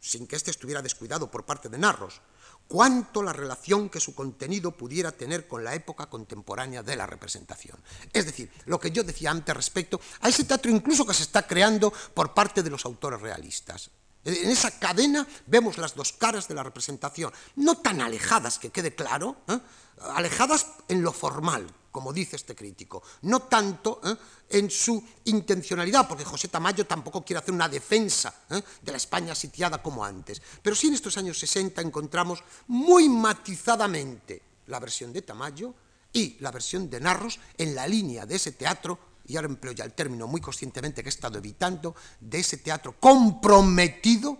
sin que éste estuviera descuidado por parte de Narros, cuanto la relación que su contenido pudiera tener con la época contemporánea de la representación. Es decir, lo que yo decía antes respecto a ese teatro incluso que se está creando por parte de los autores realistas. En esa cadena vemos las dos caras de la representación, no tan alejadas, que quede claro, ¿eh? alejadas en lo formal, como dice este crítico, no tanto ¿eh? en su intencionalidad, porque José Tamayo tampoco quiere hacer una defensa ¿eh? de la España sitiada como antes, pero sí en estos años 60 encontramos muy matizadamente la versión de Tamayo y la versión de Narros en la línea de ese teatro y ahora empleo ya el término muy conscientemente que he estado evitando, de ese teatro comprometido,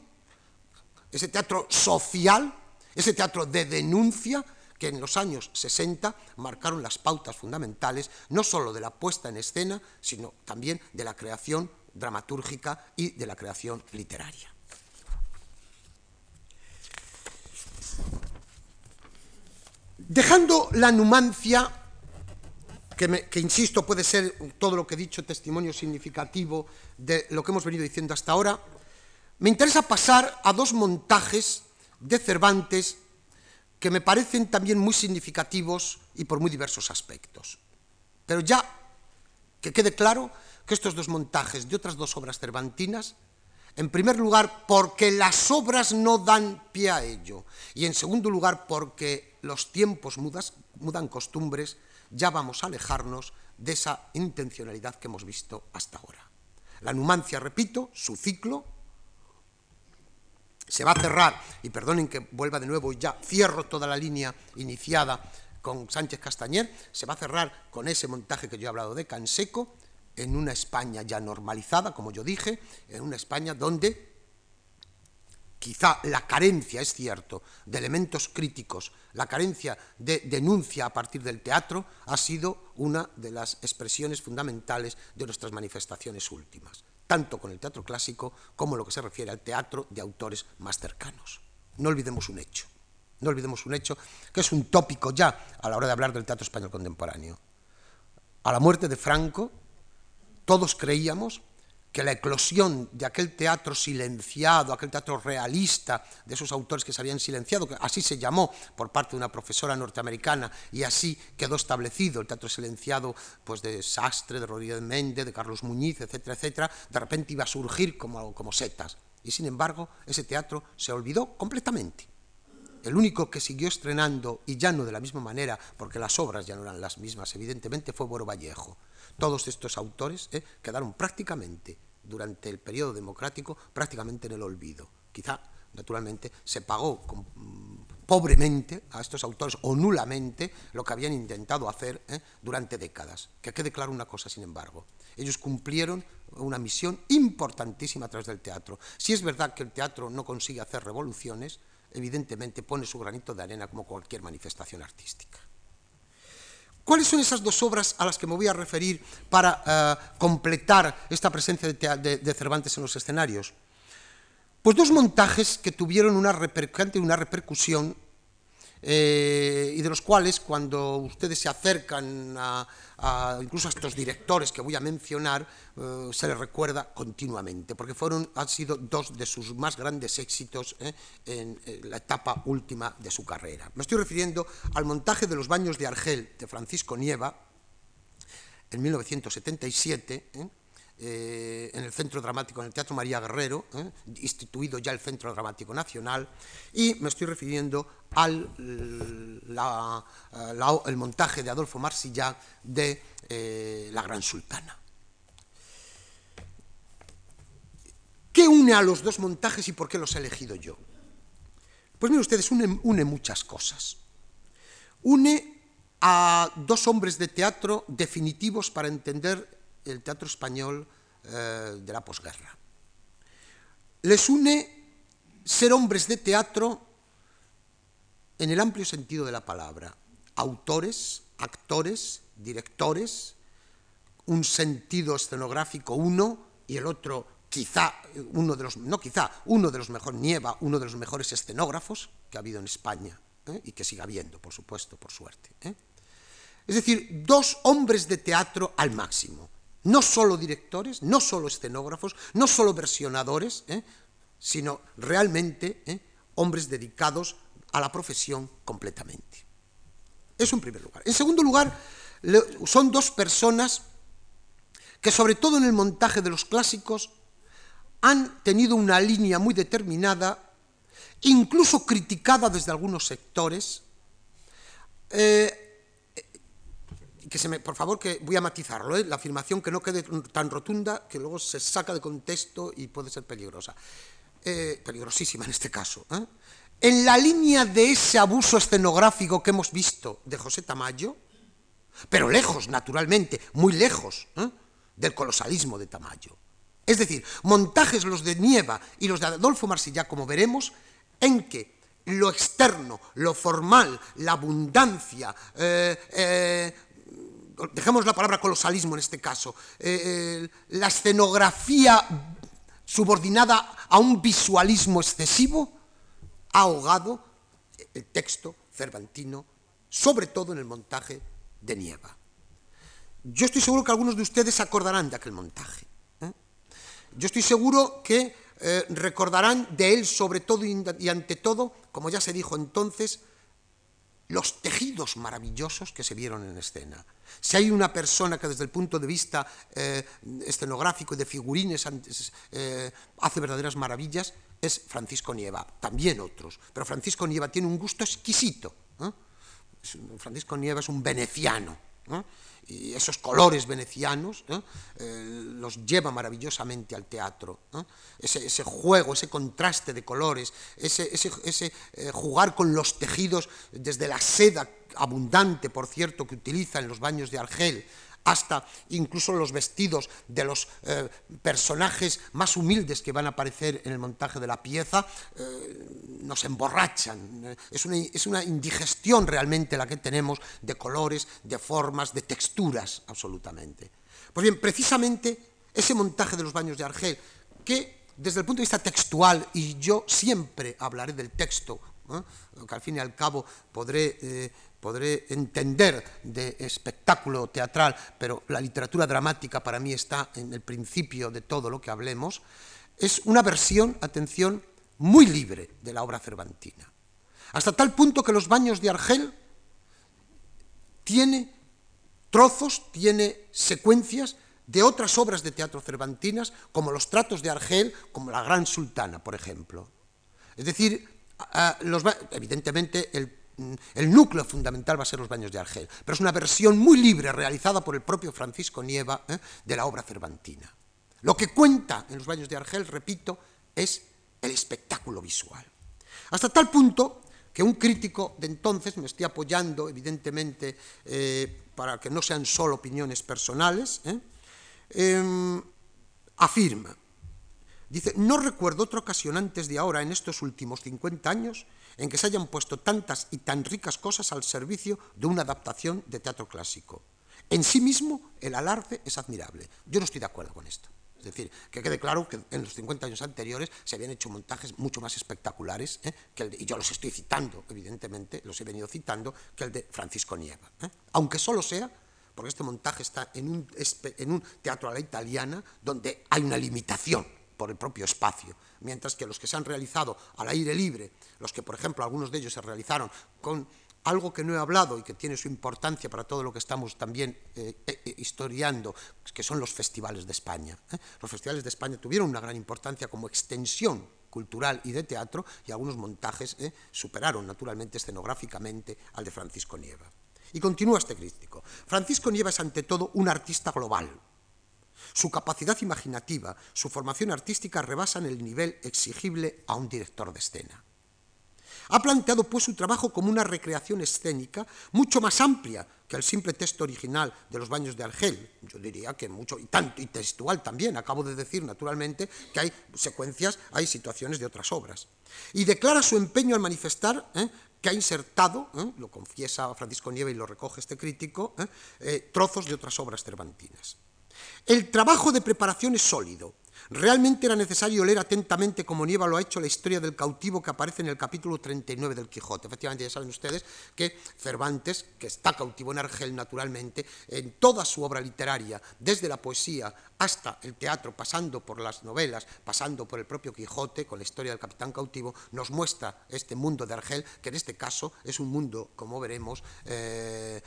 ese teatro social, ese teatro de denuncia que en los años 60 marcaron las pautas fundamentales no solo de la puesta en escena, sino también de la creación dramatúrgica y de la creación literaria. Dejando la numancia que, insisto puede ser todo lo que he dicho testimonio significativo de lo que hemos venido diciendo hasta ahora, me interesa pasar a dos montajes de Cervantes que me parecen también muy significativos y por muy diversos aspectos. Pero ya que quede claro que estos dos montajes de otras dos obras cervantinas, en primer lugar porque las obras no dan pie a ello, y en segundo lugar porque los tiempos mudan costumbres, ya vamos a alejarnos de esa intencionalidad que hemos visto hasta ahora. La numancia, repito, su ciclo se va a cerrar, y perdonen que vuelva de nuevo y ya cierro toda la línea iniciada con Sánchez Castañer, se va a cerrar con ese montaje que yo he hablado de Canseco, en una España ya normalizada, como yo dije, en una España donde quizá la carencia, es cierto, de elementos críticos, la carencia de denuncia a partir del teatro, ha sido una de las expresiones fundamentales de nuestras manifestaciones últimas, tanto con el teatro clásico como lo que se refiere al teatro de autores más cercanos. No olvidemos un hecho, no olvidemos un hecho que es un tópico ya a la hora de hablar del teatro español contemporáneo. A la muerte de Franco, todos creíamos que la eclosión de aquel teatro silenciado, aquel teatro realista de esos autores que se habían silenciado, que así se llamó por parte de una profesora norteamericana y así quedó establecido el teatro silenciado pues de Sastre, de Rodríguez Méndez, de Carlos Muñiz, etcétera, etcétera, de repente iba a surgir como, como setas. Y sin embargo, ese teatro se olvidó completamente. El único que siguió estrenando, y ya no de la misma manera, porque las obras ya no eran las mismas, evidentemente, fue Boro Vallejo. Todos estos autores eh, quedaron prácticamente, durante el periodo democrático, prácticamente en el olvido. Quizá, naturalmente, se pagó mm, pobremente a estos autores o nulamente lo que habían intentado hacer eh, durante décadas. Que quede claro una cosa, sin embargo. Ellos cumplieron una misión importantísima a través del teatro. Si es verdad que el teatro no consigue hacer revoluciones, evidentemente pone su granito de arena como cualquier manifestación artística. ¿Cuáles son esas dos obras a las que me voy a referir para eh, completar esta presencia de, Cervantes en los escenarios? Pues dos montajes que tuvieron una, una repercusión eh, y de los cuales cuando ustedes se acercan a, incluso a estos directores que voy a mencionar, eh, se les recuerda continuamente, porque fueron, han sido dos de sus más grandes éxitos eh, en, la etapa última de su carrera. Me estoy refiriendo al montaje de los baños de Argel de Francisco Nieva en 1977, eh, en el Centro Dramático, en el Teatro María Guerrero, eh, instituido ya el Centro Dramático Nacional, y me estoy refiriendo al eh, el montaje de Adolfo Marsillá de La Gran Sultana. ¿Qué une a los dos montajes y por qué los he elegido yo? Pues miren ustedes, une muchas cosas. Une a dos hombres de teatro definitivos para entender el teatro español eh, de la posguerra. Les une ser hombres de teatro en el amplio sentido de la palabra, autores, actores, directores, un sentido escenográfico uno y el otro quizá uno de los no quizá uno de los mejores Nieva, uno de los mejores escenógrafos que ha habido en España ¿eh? y que sigue habiendo, por supuesto, por suerte. ¿eh? Es decir, dos hombres de teatro al máximo no solo directores, no solo escenógrafos, no solo versionadores, ¿eh? sino realmente ¿eh? hombres dedicados a la profesión completamente. Eso en primer lugar. En segundo lugar, son dos personas que sobre todo en el montaje de los clásicos han tenido una línea muy determinada, incluso criticada desde algunos sectores, eh, que se me, por favor, que voy a matizarlo, ¿eh? la afirmación que no quede tan rotunda que luego se saca de contexto y puede ser peligrosa. Eh, peligrosísima en este caso. ¿eh? En la línea de ese abuso escenográfico que hemos visto de José Tamayo, pero lejos, naturalmente, muy lejos del colosalismo de Tamayo. Es decir, montajes los de Nieva y los de Adolfo Marsillá, como veremos, en que lo externo, lo formal, la abundancia, dejemos la palabra colosalismo en este caso, eh, eh, la escenografía subordinada a un visualismo excesivo ha ahogado el texto cervantino, sobre todo en el montaje de Nieva. Yo estoy seguro que algunos de ustedes acordarán de aquel montaje. ¿eh? Yo estoy seguro que recordarán de él sobre todo y ante todo, como ya se dijo entonces, los tejidos maravillosos que se vieron en escena. Si hay una persona que desde el punto de vista eh, escenográfico y de figurines eh, hace verdaderas maravillas, es Francisco Nieva, también otros, pero Francisco Nieva tiene un gusto exquisito. Francisco Nieva es un veneciano, y esos colores venecianos eh, los lleva maravillosamente al teatro. Ese, juego, ese contraste de colores, ese, eh, jugar con los tejidos desde la seda abundante, por cierto, que utiliza en los baños de Argel, hasta incluso los vestidos de los eh, personajes más humildes que van a aparecer en el montaje de la pieza, eh, nos emborrachan. Es una, es una, indigestión realmente la que tenemos de colores, de formas, de texturas, absolutamente. Pues bien, precisamente ese montaje de los baños de Argel, que desde el punto de vista textual, y yo siempre hablaré del texto, ¿eh? que al fin y al cabo podré podré entender de espectáculo teatral, pero la literatura dramática para mí está en el principio de todo lo que hablemos, es una versión, atención, muy libre de la obra cervantina. Hasta tal punto que los baños de Argel tiene trozos, tiene secuencias de otras obras de teatro cervantinas, como los tratos de Argel, como la Gran Sultana, por ejemplo. Es decir, evidentemente el el núcleo fundamental va a ser los baños de Argel, pero es una versión muy libre realizada por el propio Francisco Nieva ¿eh? de la obra cervantina. Lo que cuenta en los baños de Argel, repito, es el espectáculo visual. Hasta tal punto que un crítico de entonces, me estoy apoyando evidentemente eh, para que no sean solo opiniones personales, ¿eh? em, afirma, dice, no recuerdo otra ocasión antes de ahora, en estos últimos 50 años, en que se hayan puesto tantas y tan ricas cosas al servicio de una adaptación de teatro clásico. En sí mismo, el alarde es admirable. Yo no estoy de acuerdo con esto. Es decir, que quede claro que en los 50 años anteriores se habían hecho montajes mucho más espectaculares, ¿eh? que y yo los estoy citando, evidentemente, los he venido citando, que el de Francisco Nieva. ¿eh? Aunque solo sea porque este montaje está en un, en un teatro a la italiana donde hay una limitación por el propio espacio, mientras que los que se han realizado al aire libre, los que por ejemplo algunos de ellos se realizaron con algo que no he hablado y que tiene su importancia para todo lo que estamos también eh, eh, historiando, que son los festivales de España. ¿eh? Los festivales de España tuvieron una gran importancia como extensión cultural y de teatro y algunos montajes superaron naturalmente escenográficamente al de Francisco Nieva. Y continúa este crítico. Francisco Nieva es ante todo un artista global, su capacidad imaginativa, su formación artística rebasan el nivel exigible a un director de escena. Ha planteado pues su trabajo como una recreación escénica mucho más amplia que el simple texto original de los baños de Argel. Yo diría que mucho, y tanto, y textual también. Acabo de decir, naturalmente, que hay secuencias, hay situaciones de otras obras. Y declara su empeño al manifestar ¿eh? que ha insertado, ¿eh? lo confiesa Francisco Nieve y lo recoge este crítico, ¿eh? trozos de otras obras cervantinas. El trabajo de preparación es sólido Realmente era necesario leer atentamente, como Nieva lo ha hecho, la historia del cautivo que aparece en el capítulo 39 del Quijote. Efectivamente, ya saben ustedes que Cervantes, que está cautivo en Argel naturalmente, en toda su obra literaria, desde la poesía hasta el teatro, pasando por las novelas, pasando por el propio Quijote, con la historia del capitán cautivo, nos muestra este mundo de Argel, que en este caso es un mundo, como veremos, eh,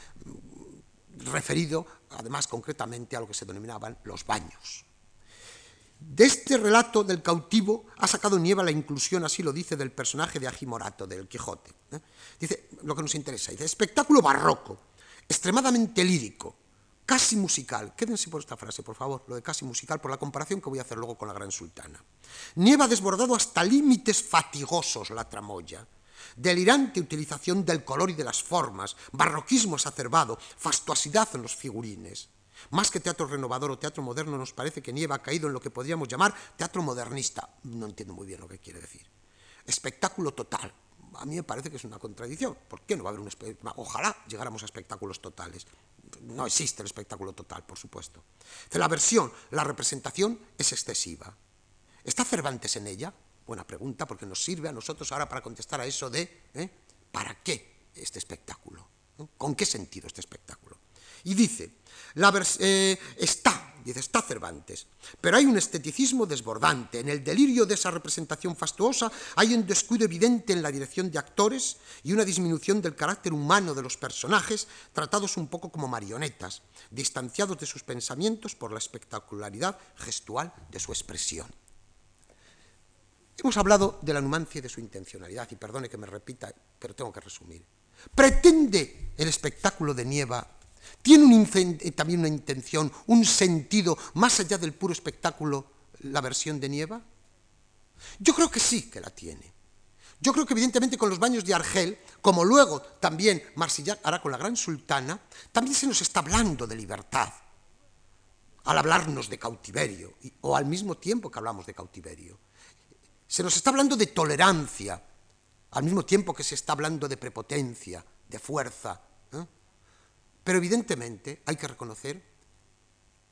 referido además concretamente a lo que se denominaban los baños. De este relato del cautivo ha sacado Nieva la inclusión, así lo dice, del personaje de Agimorato, del Quijote. ¿eh? Dice, lo que nos interesa, dice, espectáculo barroco, extremadamente lírico, casi musical. Quédense por esta frase, por favor, lo de casi musical, por la comparación que voy a hacer luego con la Gran Sultana. Nieva ha desbordado hasta límites fatigosos la tramoya. Delirante utilización del color y de las formas, barroquismo exacerbado, fastuosidad en los figurines. Más que teatro renovador o teatro moderno, nos parece que Nieva ha caído en lo que podríamos llamar teatro modernista. No entiendo muy bien lo que quiere decir. Espectáculo total. A mí me parece que es una contradicción. ¿Por qué no va a haber un espectáculo? Ojalá llegáramos a espectáculos totales. No existe el espectáculo total, por supuesto. La versión, la representación es excesiva. ¿Está Cervantes en ella? Buena pregunta, porque nos sirve a nosotros ahora para contestar a eso de ¿eh? ¿para qué este espectáculo? ¿Con qué sentido este espectáculo? Y dice, la eh, está, dice, está Cervantes, pero hay un esteticismo desbordante. En el delirio de esa representación fastuosa hay un descuido evidente en la dirección de actores y una disminución del carácter humano de los personajes, tratados un poco como marionetas, distanciados de sus pensamientos por la espectacularidad gestual de su expresión. Hemos hablado de la numancia y de su intencionalidad, y perdone que me repita, pero tengo que resumir. ¿Pretende el espectáculo de Nieva ¿Tiene eh, también una intención, un sentido, más allá del puro espectáculo, la versión de Nieva? Yo creo que sí que la tiene. Yo creo que evidentemente con los baños de Argel, como luego también Marsillac hará con la Gran Sultana, también se nos está hablando de libertad, al hablarnos de cautiverio, o al mismo tiempo que hablamos de cautiverio. Se nos está hablando de tolerancia, al mismo tiempo que se está hablando de prepotencia, de fuerza, pero evidentemente hay que reconocer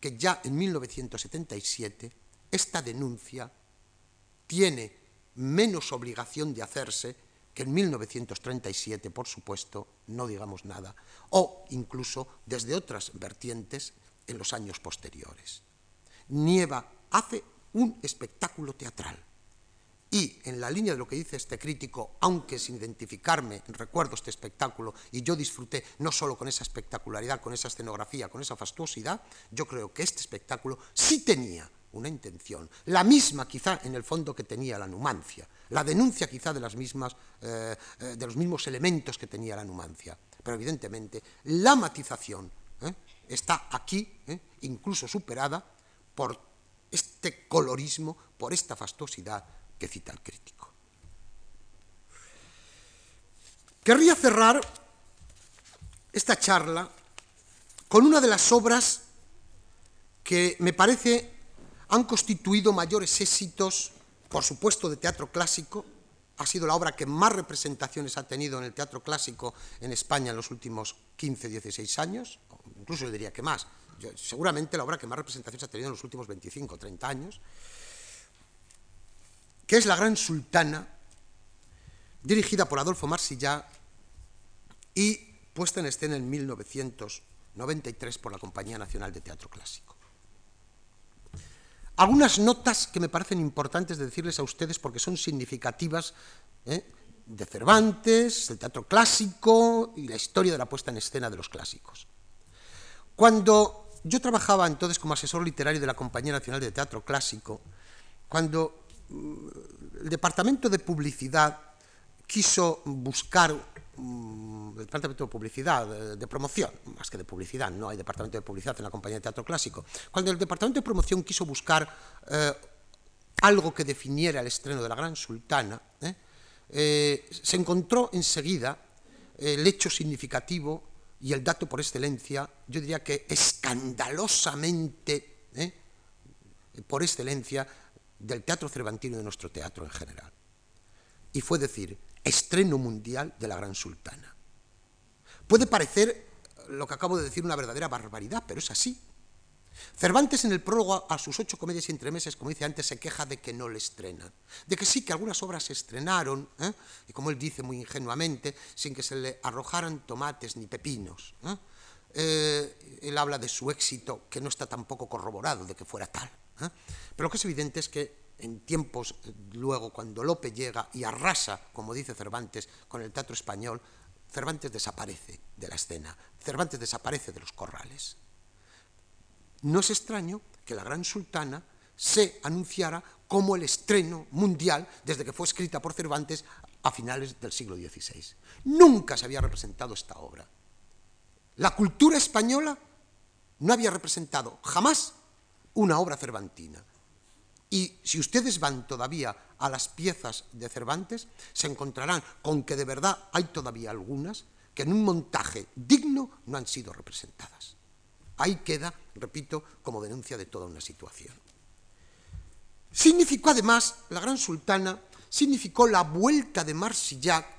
que ya en 1977 esta denuncia tiene menos obligación de hacerse que en 1937, por supuesto, no digamos nada, o incluso desde otras vertientes en los años posteriores. Nieva hace un espectáculo teatral y en la línea de lo que dice este crítico, aunque sin identificarme, recuerdo este espectáculo y yo disfruté no solo con esa espectacularidad, con esa escenografía, con esa fastuosidad, yo creo que este espectáculo sí tenía una intención, la misma quizá en el fondo que tenía la numancia, la denuncia quizá de, las mismas, eh, eh, de los mismos elementos que tenía la numancia, pero evidentemente la matización eh, está aquí, incluso superada por este colorismo, por esta fastuosidad, que cita el crítico. Querría cerrar esta charla con una de las obras que me parece han constituido mayores éxitos, por supuesto, de teatro clásico. Ha sido la obra que más representaciones ha tenido en el teatro clásico en España en los últimos 15, 16 años, incluso yo diría que más. seguramente la obra que más representaciones ha tenido en los últimos 25, 30 años que es La Gran Sultana, dirigida por Adolfo Marsillá y puesta en escena en 1993 por la Compañía Nacional de Teatro Clásico. Algunas notas que me parecen importantes de decirles a ustedes porque son significativas ¿eh? de Cervantes, del teatro clásico y la historia de la puesta en escena de los clásicos. Cuando yo trabajaba entonces como asesor literario de la Compañía Nacional de Teatro Clásico, cuando el departamento de publicidad quiso buscar mm, el departamento de publicidad, de, promoción, más que de publicidad, no hay departamento de publicidad en la compañía de teatro clásico. Cuando el departamento de promoción quiso buscar eh, algo que definiera el estreno de la Gran Sultana, eh, eh, se encontró enseguida el hecho significativo y el dato por excelencia, yo diría que escandalosamente, por excelencia, del teatro cervantino y de nuestro teatro en general. Y fue decir, estreno mundial de la Gran Sultana. Puede parecer lo que acabo de decir una verdadera barbaridad, pero es así. Cervantes en el prólogo a sus ocho comedias y entremeses, como dice antes, se queja de que no le estrenan. De que sí, que algunas obras se estrenaron, ¿eh? y como él dice muy ingenuamente, sin que se le arrojaran tomates ni pepinos. ¿eh? Eh, él habla de su éxito, que no está tampoco corroborado de que fuera tal. Pero lo que es evidente es que en tiempos, luego, cuando Lope llega y arrasa, como dice Cervantes, con el teatro español, Cervantes desaparece de la escena, Cervantes desaparece de los corrales. No es extraño que la Gran Sultana se anunciara como el estreno mundial desde que fue escrita por Cervantes a finales del siglo XVI. Nunca se había representado esta obra. La cultura española no había representado jamás una obra cervantina. Y si ustedes van todavía a las piezas de Cervantes, se encontrarán con que de verdad hay todavía algunas que en un montaje digno no han sido representadas. Ahí queda, repito, como denuncia de toda una situación. Significó además, la gran sultana, significó la vuelta de Marsillac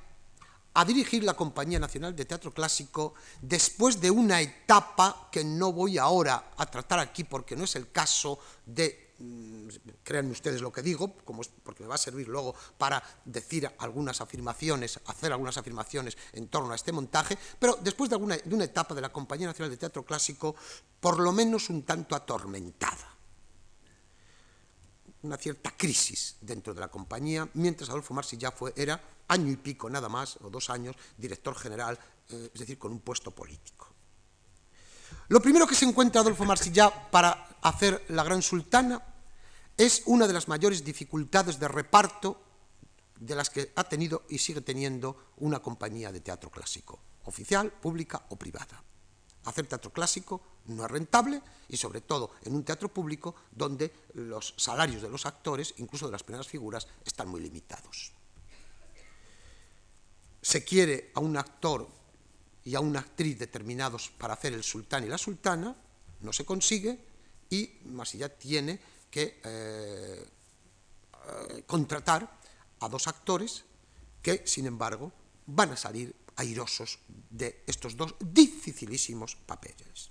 a dirigir la Compañía Nacional de Teatro Clásico después de una etapa que no voy ahora a tratar aquí porque no es el caso de Mm, créanme ustedes lo que digo, como porque me va a servir luego para decir algunas afirmaciones, hacer algunas afirmaciones en torno a este montaje, pero después de, alguna, de una etapa de la Compañía Nacional de Teatro Clásico, por lo menos un tanto atormentada. Una cierta crisis dentro de la compañía, mientras Adolfo Marsi fue, era año y pico nada más, o dos años, director general, eh, es decir, con un puesto político. Lo primero que se encuentra Adolfo Marsillá para hacer la Gran Sultana es una de las mayores dificultades de reparto de las que ha tenido y sigue teniendo una compañía de teatro clásico, oficial, pública o privada. Hacer teatro clásico no es rentable y sobre todo en un teatro público donde los salarios de los actores, incluso de las primeras figuras, están muy limitados. Se quiere a un actor y a una actriz determinados para hacer el sultán y la sultana, no se consigue y Masilla tiene que eh, eh, contratar a dos actores que, sin embargo, van a salir airosos de estos dos dificilísimos papeles.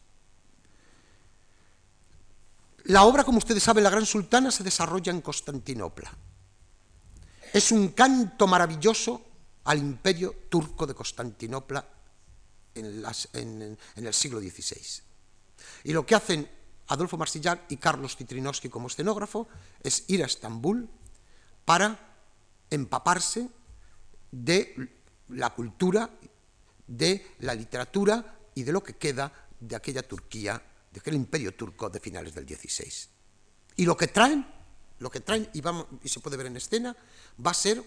La obra, como ustedes saben, La Gran Sultana se desarrolla en Constantinopla. Es un canto maravilloso al imperio turco de Constantinopla en, el siglo XVI. Y lo que hacen Adolfo Marsillac y Carlos Citrinowski como escenógrafo es ir a Estambul para empaparse de la cultura, de la literatura y de lo que queda de aquella Turquía, de aquel imperio turco de finales del XVI. Y lo que traen, lo que traen, y, y se puede ver en escena, va a ser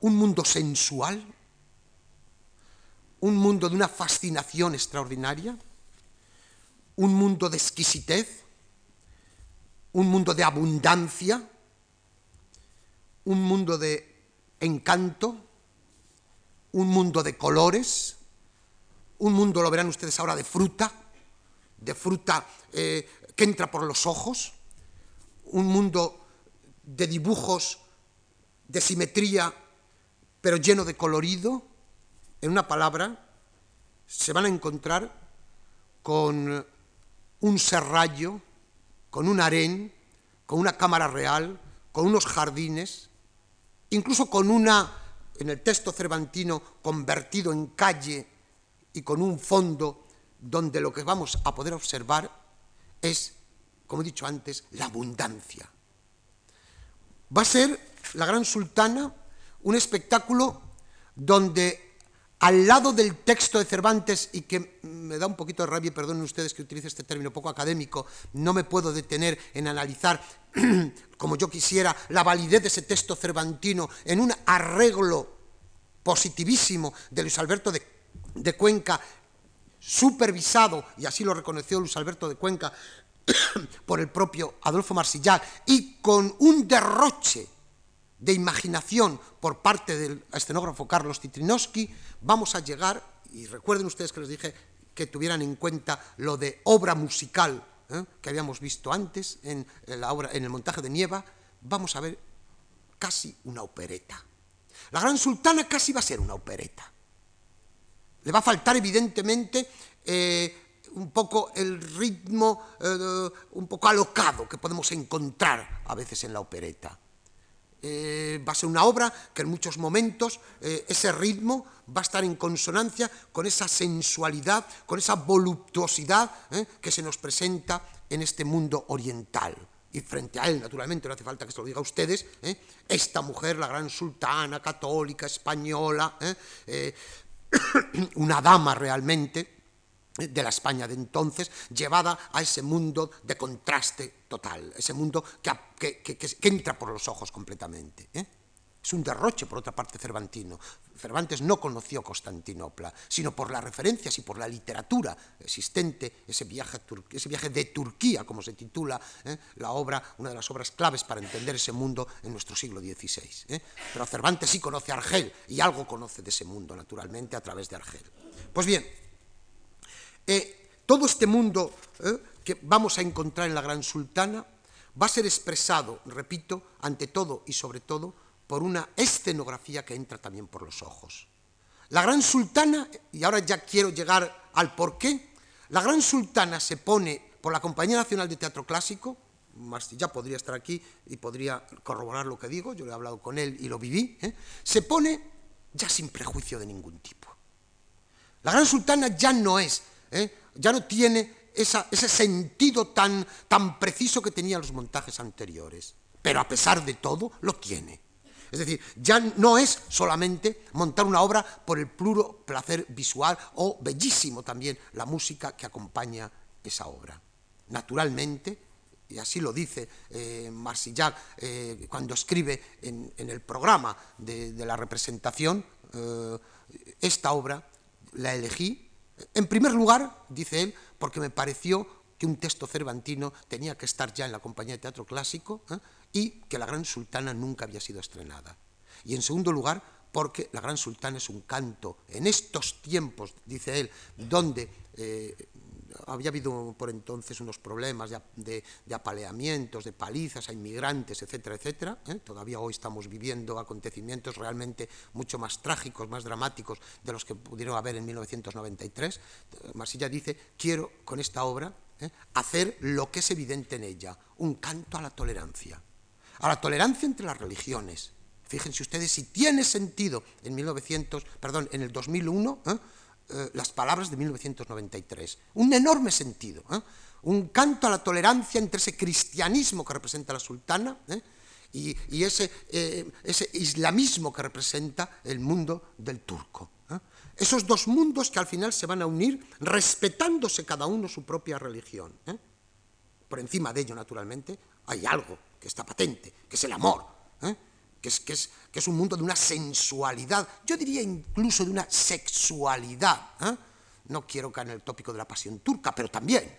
un mundo sensual, un mundo de una fascinación extraordinaria, un mundo de exquisitez, un mundo de abundancia, un mundo de encanto, un mundo de colores, un mundo, lo verán ustedes ahora, de fruta, de fruta eh, que entra por los ojos, un mundo de dibujos, de simetría, pero lleno de colorido, en una palabra, se van a encontrar con un serrallo, con un harén, con una cámara real, con unos jardines, incluso con una, en el texto cervantino, convertido en calle y con un fondo donde lo que vamos a poder observar es, como he dicho antes, la abundancia. Va a ser la Gran Sultana un espectáculo donde al lado del texto de Cervantes, y que me da un poquito de rabia, perdonen ustedes que utilice este término poco académico, no me puedo detener en analizar, como yo quisiera, la validez de ese texto cervantino en un arreglo positivísimo de Luis Alberto de, de Cuenca, supervisado, y así lo reconoció Luis Alberto de Cuenca, por el propio Adolfo Marsillac, y con un derroche de imaginación por parte del escenógrafo Carlos Titrinowski, vamos a llegar, y recuerden ustedes que les dije que tuvieran en cuenta lo de obra musical ¿eh? que habíamos visto antes en, la obra, en el montaje de Nieva, vamos a ver casi una opereta. La Gran Sultana casi va a ser una opereta. Le va a faltar, evidentemente, eh, un poco el ritmo eh, un poco alocado que podemos encontrar a veces en la opereta. Eh, va a ser una obra que en muchos momentos eh, ese ritmo va a estar en consonancia con esa sensualidad, con esa voluptuosidad que se nos presenta en este mundo oriental. Y frente a él, naturalmente, no hace falta que se lo diga a ustedes, esta mujer, la gran sultana católica española, una dama realmente, de la España de entonces, llevada a ese mundo de contraste total, ese mundo que, entra por los ojos completamente. ¿eh? Es un derroche, por otra parte, cervantino. Cervantes no conoció Constantinopla, sino por las referencias y por la literatura existente, ese viaje, ese viaje de Turquía, como se titula ¿eh? la obra, una de las obras claves para entender ese mundo en nuestro siglo XVI. ¿eh? Pero Cervantes sí conoce Argel y algo conoce de ese mundo, naturalmente, a través de Argel. Pues bien, eh, todo este mundo eh, que vamos a encontrar en la Gran Sultana va a ser expresado, repito, ante todo y sobre todo, por una escenografía que entra también por los ojos. La Gran Sultana, y ahora ya quiero llegar al porqué, la Gran Sultana se pone por la Compañía Nacional de Teatro Clásico, ya podría estar aquí y podría corroborar lo que digo, yo le he hablado con él y lo viví, ¿eh? se pone ya sin prejuicio de ningún tipo. La Gran Sultana ya no es ¿eh? ya no tiene ese sentido tan, tan preciso que tenían los montajes anteriores, pero a pesar de todo lo tiene. Es decir, ya no es solamente montar una obra por el puro placer visual o bellísimo también la música que acompaña esa obra. Naturalmente, y así lo dice eh, Marsillac eh, cuando escribe en, el programa de, la representación, eh, esta obra la elegí en primer lugar, dice él, porque me pareció que un texto cervantino tenía que estar ya en la compañía de teatro clásico ¿eh? y que la Gran Sultana nunca había sido estrenada. Y en segundo lugar, porque la Gran Sultana es un canto en estos tiempos, dice él, donde eh, había habido por entonces unos problemas de, apaleamientos, de palizas a inmigrantes, etcétera, etcétera. ¿eh? Todavía hoy estamos viviendo acontecimientos realmente mucho más trágicos, más dramáticos de los que pudieron haber en 1993. Marsilla dice, quiero con esta obra ¿eh? hacer lo que es evidente en ella, un canto a la tolerancia, a la tolerancia entre las religiones. Fíjense ustedes si tiene sentido en 1900, perdón, en el 2001 eh, las palabras de 1993. Un enorme sentido, ¿eh? un canto a la tolerancia entre ese cristianismo que representa la sultana ¿eh? y, ese, ese, islamismo que representa el mundo del turco. Esos dos mundos que al final se van a unir respetándose cada uno su propia religión. Por encima de ello, naturalmente, hay algo que está patente, que es el amor que es, que, es, que es, un mundo de una sensualidad, yo diría incluso de una sexualidad. ¿eh? No quiero caer en el tópico de la pasión turca, pero también,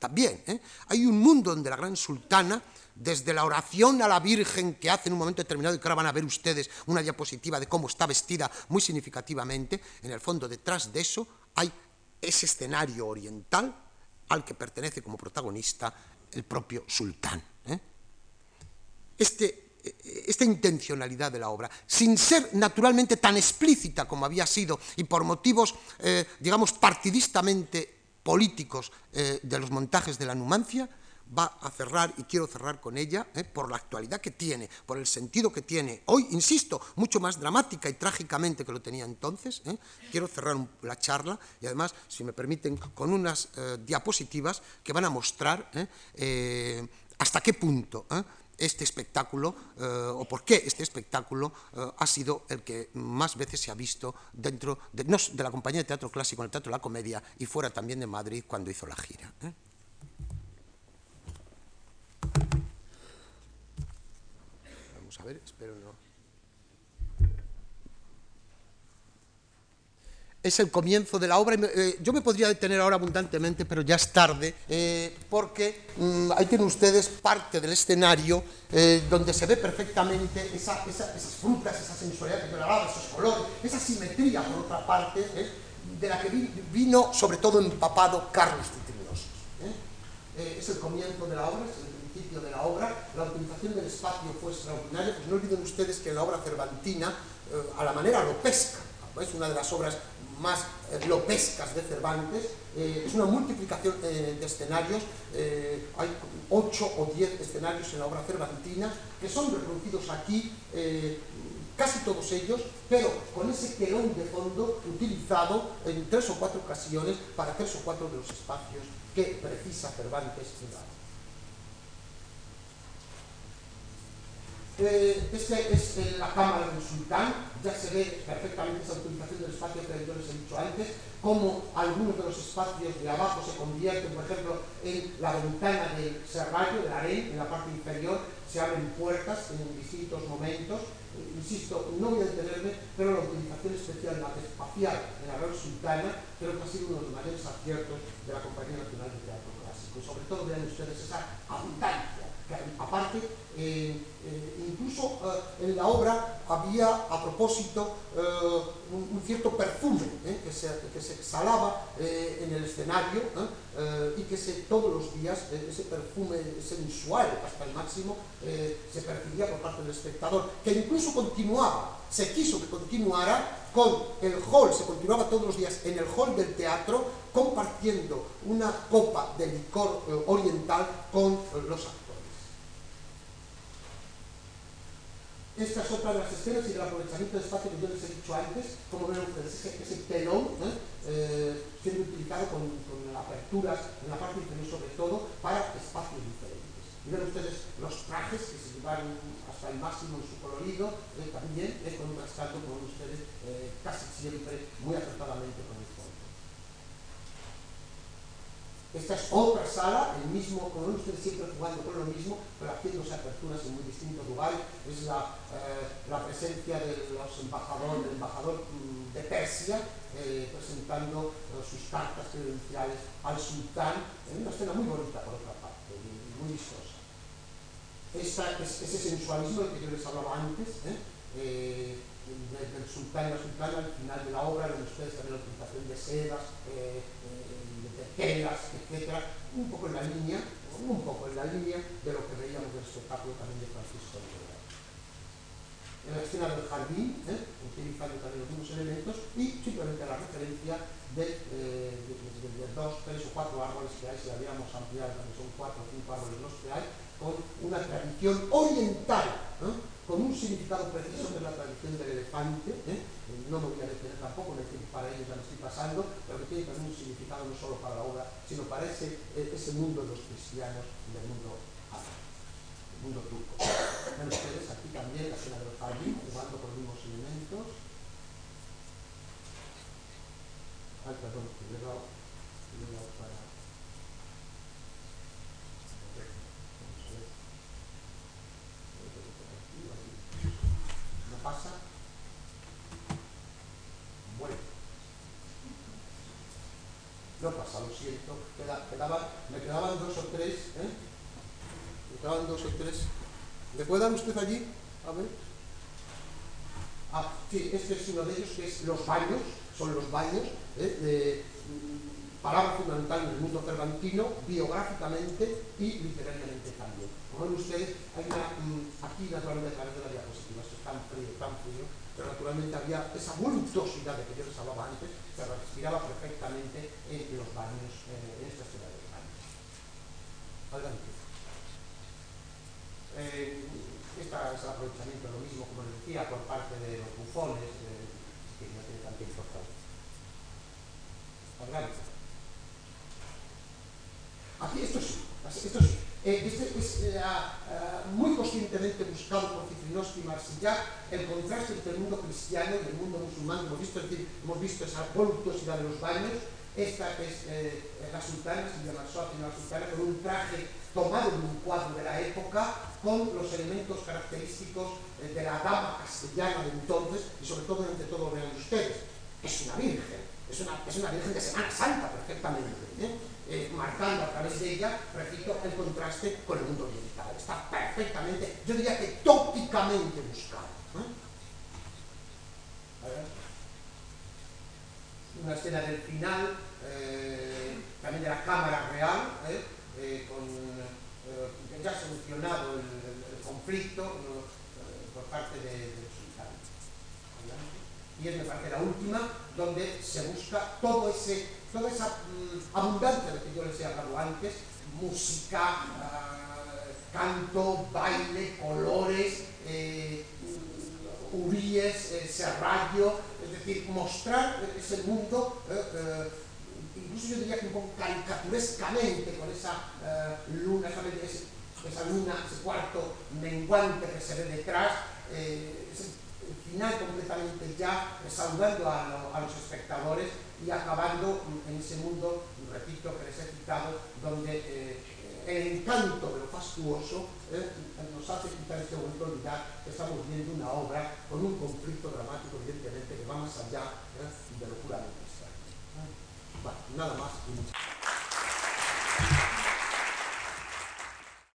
también. ¿eh? Hay un mundo donde la gran sultana, desde la oración a la Virgen que hace en un momento determinado, y que ahora van a ver ustedes una diapositiva de cómo está vestida muy significativamente, en el fondo detrás de eso hay ese escenario oriental al que pertenece como protagonista el propio sultán. ¿eh? Este esta intencionalidad de la obra, sin ser naturalmente tan explícita como había sido y por motivos, eh, digamos, partidistamente políticos eh, de los montajes de la Numancia, va a cerrar, y quiero cerrar con ella, eh, por la actualidad que tiene, por el sentido que tiene, hoy, insisto, mucho más dramática y trágicamente que lo tenía entonces, quiero cerrar la charla y además, si me permiten, con unas diapositivas que van a mostrar hasta qué punto este espectáculo, eh, o por qué este espectáculo eh, ha sido el que más veces se ha visto dentro de, de, la compañía de teatro clásico, en el Teatro de la Comedia, y fuera también de Madrid cuando hizo la gira. ¿eh? Vamos a ver, espero no. Es el comienzo de la obra. Eh, yo me podría detener ahora abundantemente, pero ya es tarde, eh, porque mm, ahí tienen ustedes parte del escenario eh, donde se ve perfectamente esas frutas, esa sensualidad que yo hablaba, esos colores, esa simetría, por otra parte, de la que vino sobre todo empapado Carlos de es el comienzo de la obra, es el principio de la obra. La utilización del espacio fue extraordinaria, pues no olviden ustedes que la obra cervantina, a la manera lo pesca, es una de las obras más eh, lopescas de Cervantes, eh, es una multiplicación eh, de escenarios, hay ocho o diez escenarios en la obra cervantina que son reproducidos aquí, casi todos ellos, pero con ese telón de fondo utilizado en tres o cuatro ocasiones para tres o cuatro de los espacios que precisa Cervantes en Eh, esta es la cámara del sultán, ya se ve perfectamente esa utilización del espacio que yo les he dicho antes, cómo algunos de los espacios de abajo se convierten, por ejemplo, en la ventana del serrallo, del harén, en la parte inferior, se abren puertas en distintos momentos. Eh, insisto, no voy a detenerme, pero la utilización especial, la espacial en la Real Sultana, creo que ha sido uno de los mayores aciertos de la Compañía Nacional de Teatro Clásico. Y sobre todo vean ustedes esa abundancia, aparte eh, eh, incluso eh, en la obra había a propósito un, cierto perfume que se, que, se, exhalaba en el escenario y que se, todos los días ese perfume sensual hasta el máximo se percibía por parte del espectador, que incluso continuaba, se quiso que continuara con el hall, se continuaba todos los días en el hall del teatro compartiendo una copa de licor oriental con los actores. Esta es otra de las escenas y del aprovechamiento de espacio que yo les he dicho antes, como ven ustedes, ese, ese telón ¿eh? siendo utilizado con, con, aperturas en la parte inferior sobre todo para espacios diferentes. Y ven ustedes los trajes que se llevan hasta el máximo en su colorido, eh, también eh, con como ven ustedes, eh, casi siempre muy acertadamente con el fondo. Esta es otra sala, el mismo, como ustedes siempre jugando con lo mismo, pero haciéndose aperturas en muy distintos lugares. Es la, eh, la presencia de los embajadores, del embajador mm, de Persia, eh, presentando eh, sus cartas credenciales al sultán, en una escena muy bonita por otra parte, muy vistosa. Ese sensualismo del que yo les hablaba antes, del sultán y la sultana al final de la obra, donde ustedes también la utilización de sedas, telas, etcétera, un poco en la línea, un poco en la línea de lo que veíamos del espectáculo también de Francisco de En la escena del jardín, ¿eh? utilizando también mismos elementos y simplemente la referencia de, eh, de, dos, tres o cuatro árboles que hay, si habíamos ampliado, son cuatro o cinco árboles los que hay, con una tradición oriental. Con un significado preciso de la tradición del elefante, ¿eh? no me voy a detener tampoco, decir, para ello ya me estoy pasando, pero que tiene también un significado no solo para la obra, sino para ese, mundo de los cristianos y del mundo árabe, el mundo turco. Ven ustedes aquí también la escena del jardín, jugando con los mismos elementos. Ay, perdón, que he dado para... pasa? Bueno. No pasa, lo siento. Me quedaban dos o tres, ¿eh? Me quedaban dos o tres. ¿Le puede dar usted allí? A ver. Ah, sí, este es uno de ellos, que es los baños, son los baños, ¿eh? de, mm, palabra fundamental en el mundo cervantino, biográficamente y literariamente también. Como ven ustedes, hay una, mm, aquí naturalmente a de la diapositiva, esto es tan frío, tan frío, pero naturalmente había esa voluptuosidad de que yo les hablaba antes, se respiraba perfectamente en los baños, eh, en esta ciudad de los baños. Adelante. Eh, este es el aprovechamiento, lo mismo, como les decía, por parte de los bufones, eh, que no tiene tanta importancia. Adelante. Aquí esto sí, esto sí. Eh, este es eh, muy conscientemente buscado por Cifrinosky y Marsillac el contraste entre el mundo cristiano y el mundo musulmán. Hemos visto, hemos visto esa voluptuosidad de los baños. Esta es eh, la sultana, se llama la sultana, con un traje tomado de un cuadro de la época, con los elementos característicos de la dama castellana de entonces, y sobre todo, entre todo, vean ustedes, es una virgen, es una, es una virgen de Semana Santa perfectamente. Eh, marcando a través de ella, repito, el contraste con el mundo oriental. Está perfectamente, yo diría que tópicamente buscado. Una escena del final, eh, también de la Cámara Real, ¿eh? con, ya solucionado el, conflicto por parte de, sultán. y es me parece la última, donde se busca todo ese, toda esa mm, abundancia de que yo les he hablado antes, música, uh, canto, baile, colores, eh, uríes, eh, serrallo, es decir, mostrar ese mundo, eh, eh, incluso yo diría que un poco caricaturescamente, con esa eh, luna, esa, esa, luna, ese cuarto menguante que se ve detrás, ese final completamente ya saludando a, lo, a, los espectadores y acabando en ese mundo, repito, que les he citado, donde eh, el encanto de lo fastuoso eh, nos hace quitar este momento olvidar que estamos viendo una obra con un conflicto dramático, evidentemente, que va más allá eh, de lo puramente extraño. Bueno, nada más y muchas gracias.